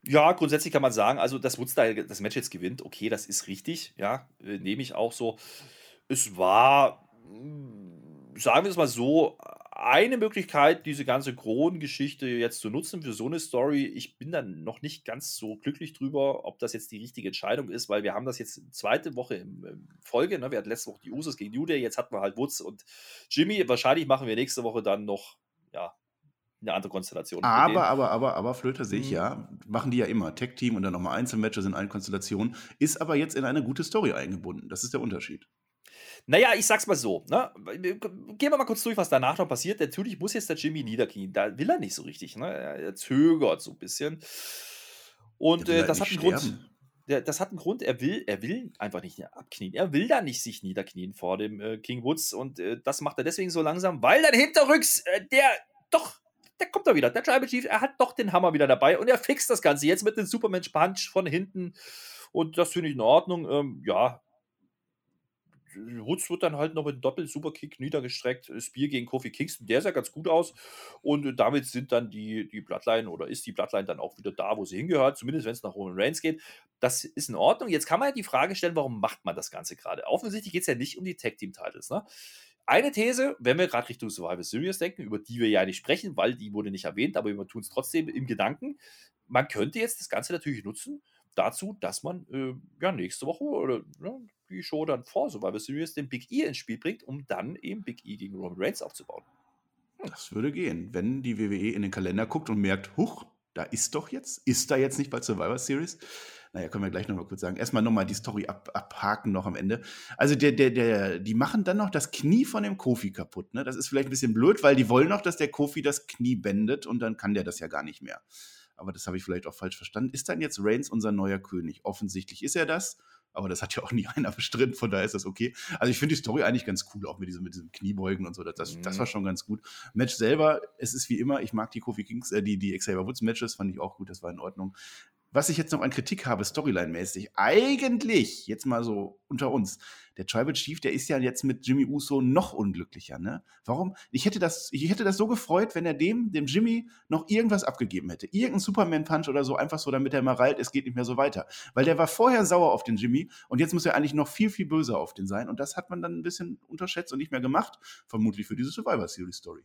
Ja, grundsätzlich kann man sagen, also dass Woods da das Match jetzt gewinnt, okay, das ist richtig, ja, äh, nehme ich auch so. Es war, sagen wir es mal so, eine Möglichkeit, diese ganze Kronengeschichte jetzt zu nutzen für so eine Story. Ich bin dann noch nicht ganz so glücklich drüber, ob das jetzt die richtige Entscheidung ist, weil wir haben das jetzt zweite Woche in, in Folge, ne? wir hatten letzte Woche die Usos gegen New Day, jetzt hatten wir halt Woods und Jimmy. Wahrscheinlich machen wir nächste Woche dann noch, ja, eine andere Konstellation. Aber, aber, aber, aber, Flöter sehe ich Mhm. ja, machen die ja immer. Tech-Team und dann nochmal Einzelmatches in allen Konstellationen. Ist aber jetzt in eine gute Story eingebunden. Das ist der Unterschied. Naja, ich sag's mal so. Ne? Gehen wir mal kurz durch, was danach noch passiert. Natürlich muss jetzt der Jimmy niederknien. Da will er nicht so richtig. Ne? Er er zögert so ein bisschen. Und äh, halt das hat einen Grund. sterben. Der, das hat einen Grund. Er will, er will einfach nicht abknien. Er will da nicht sich niederknien vor dem äh, King Woods. Und äh, das macht er deswegen so langsam, weil dann hinterrücks äh, der doch. Der kommt da wieder. Der Tribal Chief, er hat doch den Hammer wieder dabei und er fixt das Ganze jetzt mit dem Superman Punch von hinten. Und das finde ich in Ordnung. Ähm, ja, Woods wird dann halt noch mit Doppel-Superkick niedergestreckt. Spear gegen Kofi Kingston, der sah ganz gut aus. Und äh, damit sind dann die, die Bloodline oder ist die Bloodline dann auch wieder da, wo sie hingehört, zumindest wenn es nach Roman Reigns geht. Das ist in Ordnung. Jetzt kann man ja die Frage stellen, warum macht man das Ganze gerade? Offensichtlich geht es ja nicht um die Tag-Team-Titles. Ne? Eine These, wenn wir gerade Richtung Survivor Series denken, über die wir ja nicht sprechen, weil die wurde nicht erwähnt, aber wir tun es trotzdem im Gedanken. Man könnte jetzt das Ganze natürlich nutzen, dazu, dass man äh, ja nächste Woche oder ne, die Show dann vor Survivor Series den Big E ins Spiel bringt, um dann eben Big E gegen Roman Reigns aufzubauen. Das würde gehen, wenn die WWE in den Kalender guckt und merkt, huch, da ist doch jetzt, ist da jetzt nicht bald Survivor Series? Naja, können wir gleich nochmal kurz sagen. Erstmal nochmal die Story ab, abhaken noch am Ende. Also der, der, der, die machen dann noch das Knie von dem Kofi kaputt. Ne? Das ist vielleicht ein bisschen blöd, weil die wollen noch, dass der Kofi das Knie bändet und dann kann der das ja gar nicht mehr. Aber das habe ich vielleicht auch falsch verstanden. Ist dann jetzt Reigns unser neuer König? Offensichtlich ist er das. Aber das hat ja auch nie einer bestritten, von daher ist das okay. Also ich finde die Story eigentlich ganz cool, auch mit diesem, mit diesem Kniebeugen und so, das, das, das war Mhm. schon ganz gut. Match selber, es ist wie immer, ich mag die Kofi Kings, äh, die, die Xavier Woods Matches, fand ich auch gut, das war in Ordnung. Was ich jetzt noch an Kritik habe, Storyline-mäßig, eigentlich, jetzt mal so unter uns, der Tribal Chief, der ist ja jetzt mit Jimmy Uso noch unglücklicher, ne? Warum? Ich hätte das, ich hätte das so gefreut, wenn er dem, dem Jimmy, noch irgendwas abgegeben hätte. Irgendein Superman-Punch oder so, einfach so, damit er mal rallt, es geht nicht mehr so weiter. Weil der war vorher sauer auf den Jimmy und jetzt muss er eigentlich noch viel, viel böser auf den sein. Und das hat man dann ein bisschen unterschätzt und nicht mehr gemacht, vermutlich für diese Survivor Series Story.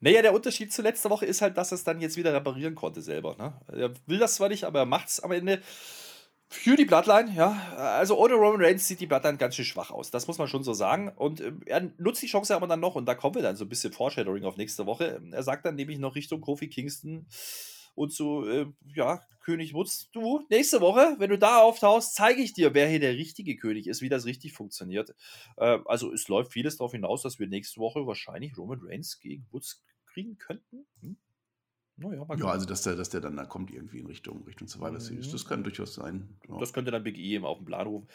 Naja, der Unterschied zu letzter Woche ist halt, dass er es dann jetzt wieder reparieren konnte selber. Ne? Er will das zwar nicht, aber er macht es am Ende für die Bloodline. Ja, also ohne Roman Reigns sieht die Bloodline ganz schön schwach aus. Das muss man schon so sagen. Und äh, er nutzt die Chance aber dann noch, und da kommen wir dann so ein bisschen Foreshadowing auf nächste Woche. Er sagt dann nämlich noch Richtung Kofi Kingston und zu, äh, ja, König Wutz, du, nächste Woche, wenn du da auftauchst, zeige ich dir, wer hier der richtige König ist, wie das richtig funktioniert. Äh, also es läuft vieles darauf hinaus, dass wir nächste Woche wahrscheinlich Roman Reigns gegen Woods kriegen könnten. Hm? Naja, Ja, also dass der, dass der dann da kommt irgendwie in Richtung, Richtung Survivor Series. Mhm. Das kann durchaus sein. Ja. Das könnte dann Big E eben auf den Plan rufen.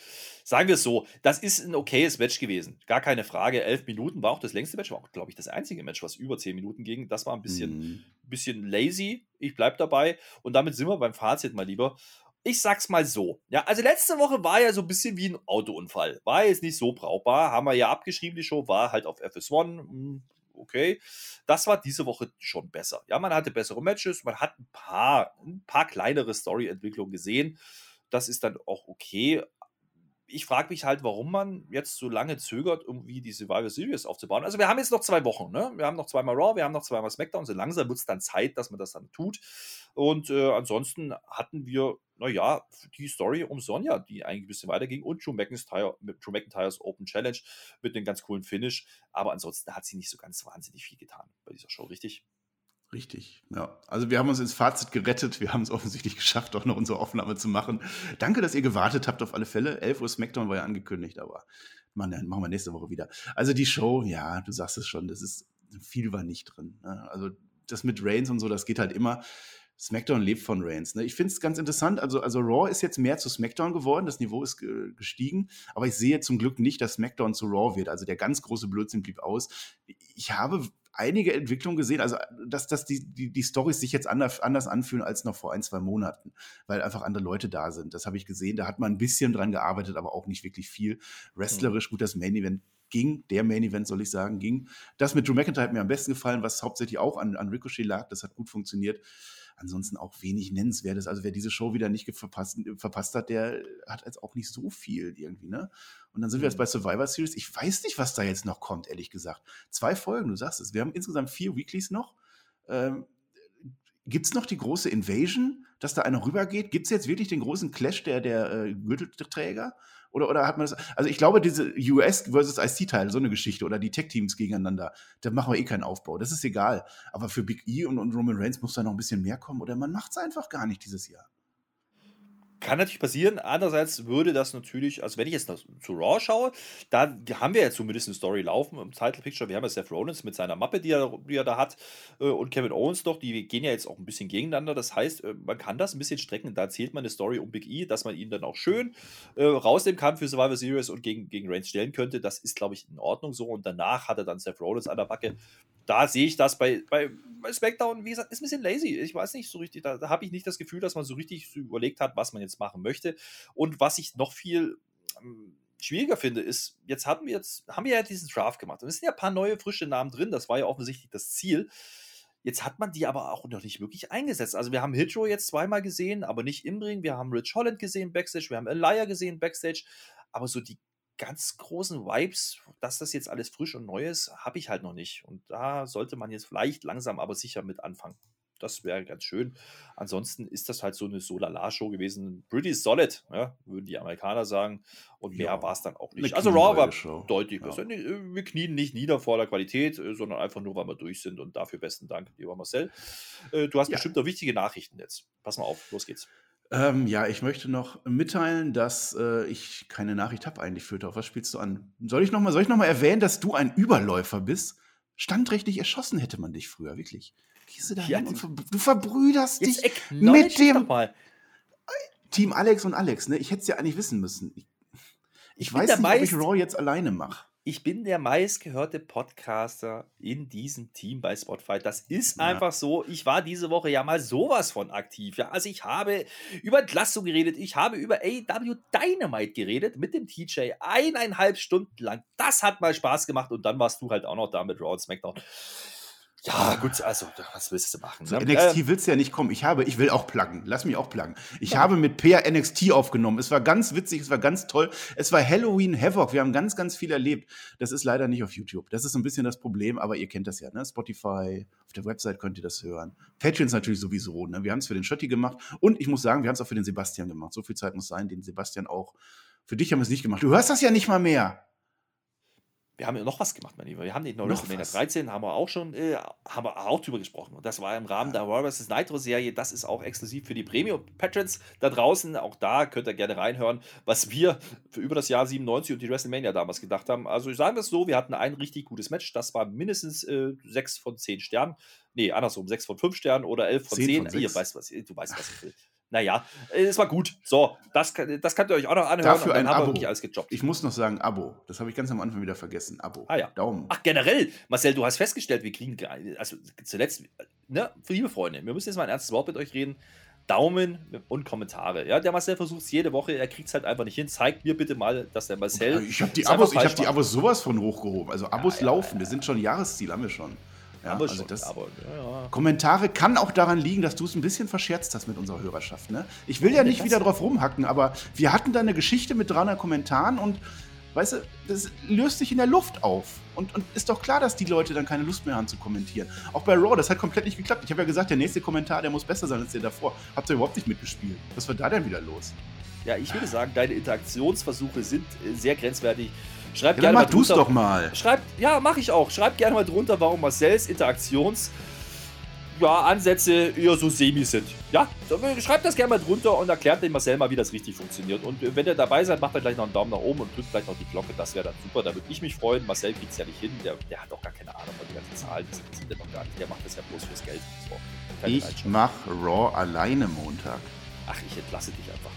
Sagen wir es so, das ist ein okayes Match gewesen. Gar keine Frage. Elf Minuten war auch das längste Match, war auch, glaube ich, das einzige Match, was über zehn Minuten ging. Das war ein bisschen, Mhm. bisschen lazy. Ich bleib dabei. Und damit sind wir beim Fazit mal lieber. Ich sag's mal so. Ja, also letzte Woche war ja so ein bisschen wie ein Autounfall. War jetzt nicht so brauchbar. Haben wir ja abgeschrieben, die Show war halt auf FS1. Okay. Das war diese Woche schon besser. Ja, man hatte bessere Matches, man hat ein paar, ein paar kleinere Story-Entwicklungen gesehen. Das ist dann auch okay. Ich frage mich halt, warum man jetzt so lange zögert, irgendwie die Survivor Series aufzubauen. Also wir haben jetzt noch zwei Wochen, ne? Wir haben noch zweimal Raw, wir haben noch zweimal SmackDown. So langsam wird es dann Zeit, dass man das dann tut. Und äh, ansonsten hatten wir, naja, die Story um Sonja, die eigentlich ein bisschen weiterging und Drew McIntyre, Drew McIntyres Open Challenge mit einem ganz coolen Finish. Aber ansonsten hat sie nicht so ganz wahnsinnig viel getan bei dieser Show, richtig? Richtig, ja. Also wir haben uns ins Fazit gerettet. Wir haben es offensichtlich geschafft, auch noch unsere Aufnahme zu machen. Danke, dass ihr gewartet habt auf alle Fälle. 11 Uhr Smackdown war ja angekündigt, aber man, dann machen wir nächste Woche wieder. Also die Show, ja, du sagst es schon, das ist, viel war nicht drin. Ne? Also das mit Reigns und so, das geht halt immer. SmackDown lebt von Reigns. Ne? Ich finde es ganz interessant. Also, also Raw ist jetzt mehr zu SmackDown geworden. Das Niveau ist ge gestiegen. Aber ich sehe zum Glück nicht, dass SmackDown zu Raw wird. Also der ganz große Blödsinn blieb aus. Ich habe einige Entwicklungen gesehen, also dass, dass die, die, die Storys sich jetzt anders, anders anfühlen als noch vor ein, zwei Monaten, weil einfach andere Leute da sind. Das habe ich gesehen. Da hat man ein bisschen dran gearbeitet, aber auch nicht wirklich viel. Wrestlerisch gut, das Main Event ging, der Main Event, soll ich sagen, ging. Das mit Drew McIntyre hat mir am besten gefallen, was hauptsächlich auch an, an Ricochet lag. Das hat gut funktioniert. Ansonsten auch wenig Nennenswertes. Also wer diese Show wieder nicht verpasst, verpasst hat, der hat jetzt auch nicht so viel irgendwie, ne? Und dann sind wir jetzt bei Survivor Series. Ich weiß nicht, was da jetzt noch kommt, ehrlich gesagt. Zwei Folgen, du sagst es. Wir haben insgesamt vier Weeklies noch. Ähm, Gibt es noch die große Invasion, dass da einer rübergeht? Gibt es jetzt wirklich den großen Clash der, der äh, Gürtelträger? Oder, oder hat man das? Also, ich glaube, diese US versus IC-Teil, so eine Geschichte, oder die Tech-Teams gegeneinander, da machen wir eh keinen Aufbau. Das ist egal. Aber für Big E und, und Roman Reigns muss da noch ein bisschen mehr kommen, oder man macht es einfach gar nicht dieses Jahr. Kann natürlich passieren. Andererseits würde das natürlich, also wenn ich jetzt zu Raw schaue, da haben wir ja zumindest eine Story laufen im Title Picture. Wir haben ja Seth Rollins mit seiner Mappe, die er, die er da hat, äh, und Kevin Owens doch. Die gehen ja jetzt auch ein bisschen gegeneinander. Das heißt, äh, man kann das ein bisschen strecken. Da erzählt man eine Story um Big E, dass man ihn dann auch schön äh, rausnehmen kann für Survivor Series und gegen, gegen Reigns stellen könnte. Das ist, glaube ich, in Ordnung so. Und danach hat er dann Seth Rollins an der Backe. Da sehe ich das bei, bei, bei SmackDown, wie gesagt, ist ein bisschen lazy. Ich weiß nicht so richtig, da, da habe ich nicht das Gefühl, dass man so richtig überlegt hat, was man jetzt machen möchte. Und was ich noch viel ähm, schwieriger finde, ist, jetzt hatten wir jetzt, haben wir ja diesen Draft gemacht. Und es sind ja ein paar neue, frische Namen drin. Das war ja offensichtlich das Ziel. Jetzt hat man die aber auch noch nicht wirklich eingesetzt. Also wir haben Hitro jetzt zweimal gesehen, aber nicht im Ring. Wir haben Rich Holland gesehen Backstage. Wir haben Elia gesehen Backstage. Aber so die ganz großen Vibes, dass das jetzt alles frisch und neu ist, habe ich halt noch nicht. Und da sollte man jetzt vielleicht langsam, aber sicher mit anfangen. Das wäre ganz schön. Ansonsten ist das halt so eine Solala-Show gewesen. Pretty solid, ja, würden die Amerikaner sagen. Und mehr Ja, war es dann auch nicht. Also Raw war deutlich Ja. besser. Nee, äh, Wir knien nicht nieder vor der Qualität, äh, sondern einfach nur, weil wir durch sind. Und dafür besten Dank, lieber Marcel. Äh, Du hast Ja. bestimmt noch wichtige Nachrichten jetzt. Pass mal auf, los geht's. Ähm, ja, ich möchte noch mitteilen, dass äh, ich keine Nachricht habe eigentlich für Auf was spielst du an? Soll ich nochmal noch mal erwähnen, dass du ein Überläufer bist? Standrechtlich erschossen hätte man dich früher, wirklich. Gehst du da Ja, hin und ver du verbrüderst dich mit dem. Team Alex und Alex, ne? Ich hätte es ja eigentlich wissen müssen. Ich, ich, Ich weiß nicht, ob ich meist- Raw jetzt alleine mache. Ich bin der meistgehörte Podcaster in diesem Team bei Spotify. Das ist Ja. einfach so. Ich war diese Woche ja mal sowas von aktiv. Ja, also ich habe über Entlassung geredet. Ich habe über AW Dynamite geredet mit dem TJ eineinhalb Stunden lang. Das hat mal Spaß gemacht und dann warst du halt auch noch da mit Raw und SmackDown. Ja, gut, also, was willst du machen? Ne? NXT Ähm, willst du ja nicht kommen. Ich habe, ich will auch pluggen. Lass mich auch pluggen. Ich habe mit Peer NXT aufgenommen. Es war ganz witzig, es war ganz toll. Es war Halloween Havoc. Wir haben ganz, ganz viel erlebt. Das ist leider nicht auf YouTube. Das ist so ein bisschen das Problem, aber ihr kennt das ja, ne? Spotify, auf der Website könnt ihr das hören. Patreons natürlich sowieso, ne? Wir haben es für den Schotti gemacht. Und ich muss sagen, wir haben es auch für den Sebastian gemacht. So viel Zeit muss sein, den Sebastian auch. Für dich haben wir es nicht gemacht. Du hörst das ja nicht mal mehr. Wir haben ja noch was gemacht, mein Lieber. Wir haben den Noch WrestleMania was? 13, haben wir auch schon, äh, haben wir auch drüber gesprochen. Und das war im Rahmen der Raw vs. Nitro-Serie. Das ist auch exklusiv für die Premium-Patrons da draußen. Auch da könnt ihr gerne reinhören, was wir für über das Jahr 97 und die WrestleMania damals gedacht haben. Also sagen wir es so, wir hatten ein richtig gutes Match. Das war mindestens äh, 6 von 10 Sternen. Nee, andersrum, 6 von 5 Sternen oder 11 von 10 10. von Ihr sechs. weißt, was, du weißt, was ich will. Naja, es war gut. So, das, das könnt ihr euch auch noch anhören. Dafür ein haben wir Abo. wirklich alles gejobbt. Ich muss noch sagen, Abo. Das habe ich ganz am Anfang wieder vergessen. Abo. Ah ja. Daumen. Ach, generell, Marcel, du hast festgestellt, wir kriegen, ge- also zuletzt, ne, liebe Freunde, wir müssen jetzt mal ein ernstes Wort mit euch reden. Daumen und Kommentare. Ja, der Marcel versucht es jede Woche, er kriegt es halt einfach nicht hin. Zeigt mir bitte mal, dass der Marcel. Ich habe die, Abos, ich hab die. Abos sowas von hochgehoben. Also Abos ja, laufen. Wir sind schon Jahresziel, haben wir schon. Ja, Aber also schon, das, aber, ja, ja. Kommentare kann auch daran liegen, dass du es ein bisschen verscherzt hast mit unserer Hörerschaft. Ne? Ich will ja nicht wieder drauf rumhacken, aber wir hatten da eine Geschichte mit 300 Kommentaren und weißt du, das löst sich in der Luft auf. Und, und ist doch klar, dass die Leute dann keine Lust mehr haben zu kommentieren. Auch bei Raw, das hat komplett nicht geklappt. Ich habe ja gesagt, der nächste Kommentar, der muss besser sein als der davor. Habt ihr überhaupt nicht mitgespielt? Was war da denn wieder los? ja, ich würde sagen, deine Interaktionsversuche sind äh, sehr grenzwertig. Schreibt Ja, gerne mach mal du's drunter- doch mal. Schreibt, ja, mache ich auch. Schreibt gerne mal drunter, warum Marcells Interaktions ja, Ansätze eher so semi sind. Ja, schreibt das gerne mal drunter und erklärt dem Marcel mal, wie das richtig funktioniert. Und äh, wenn ihr dabei seid, macht er gleich noch einen Daumen nach oben und drückt gleich noch die Glocke. Das wäre dann super. Da würde ich mich freuen. Marcel kriegt es ja nicht hin. Der, der hat auch gar keine Ahnung von den ganzen Zahlen. Das interessiert er noch gar nicht. Der macht das ja bloß fürs Geld. So, Ich mach Raw alleine Montag. Ach, ich entlasse dich einfach.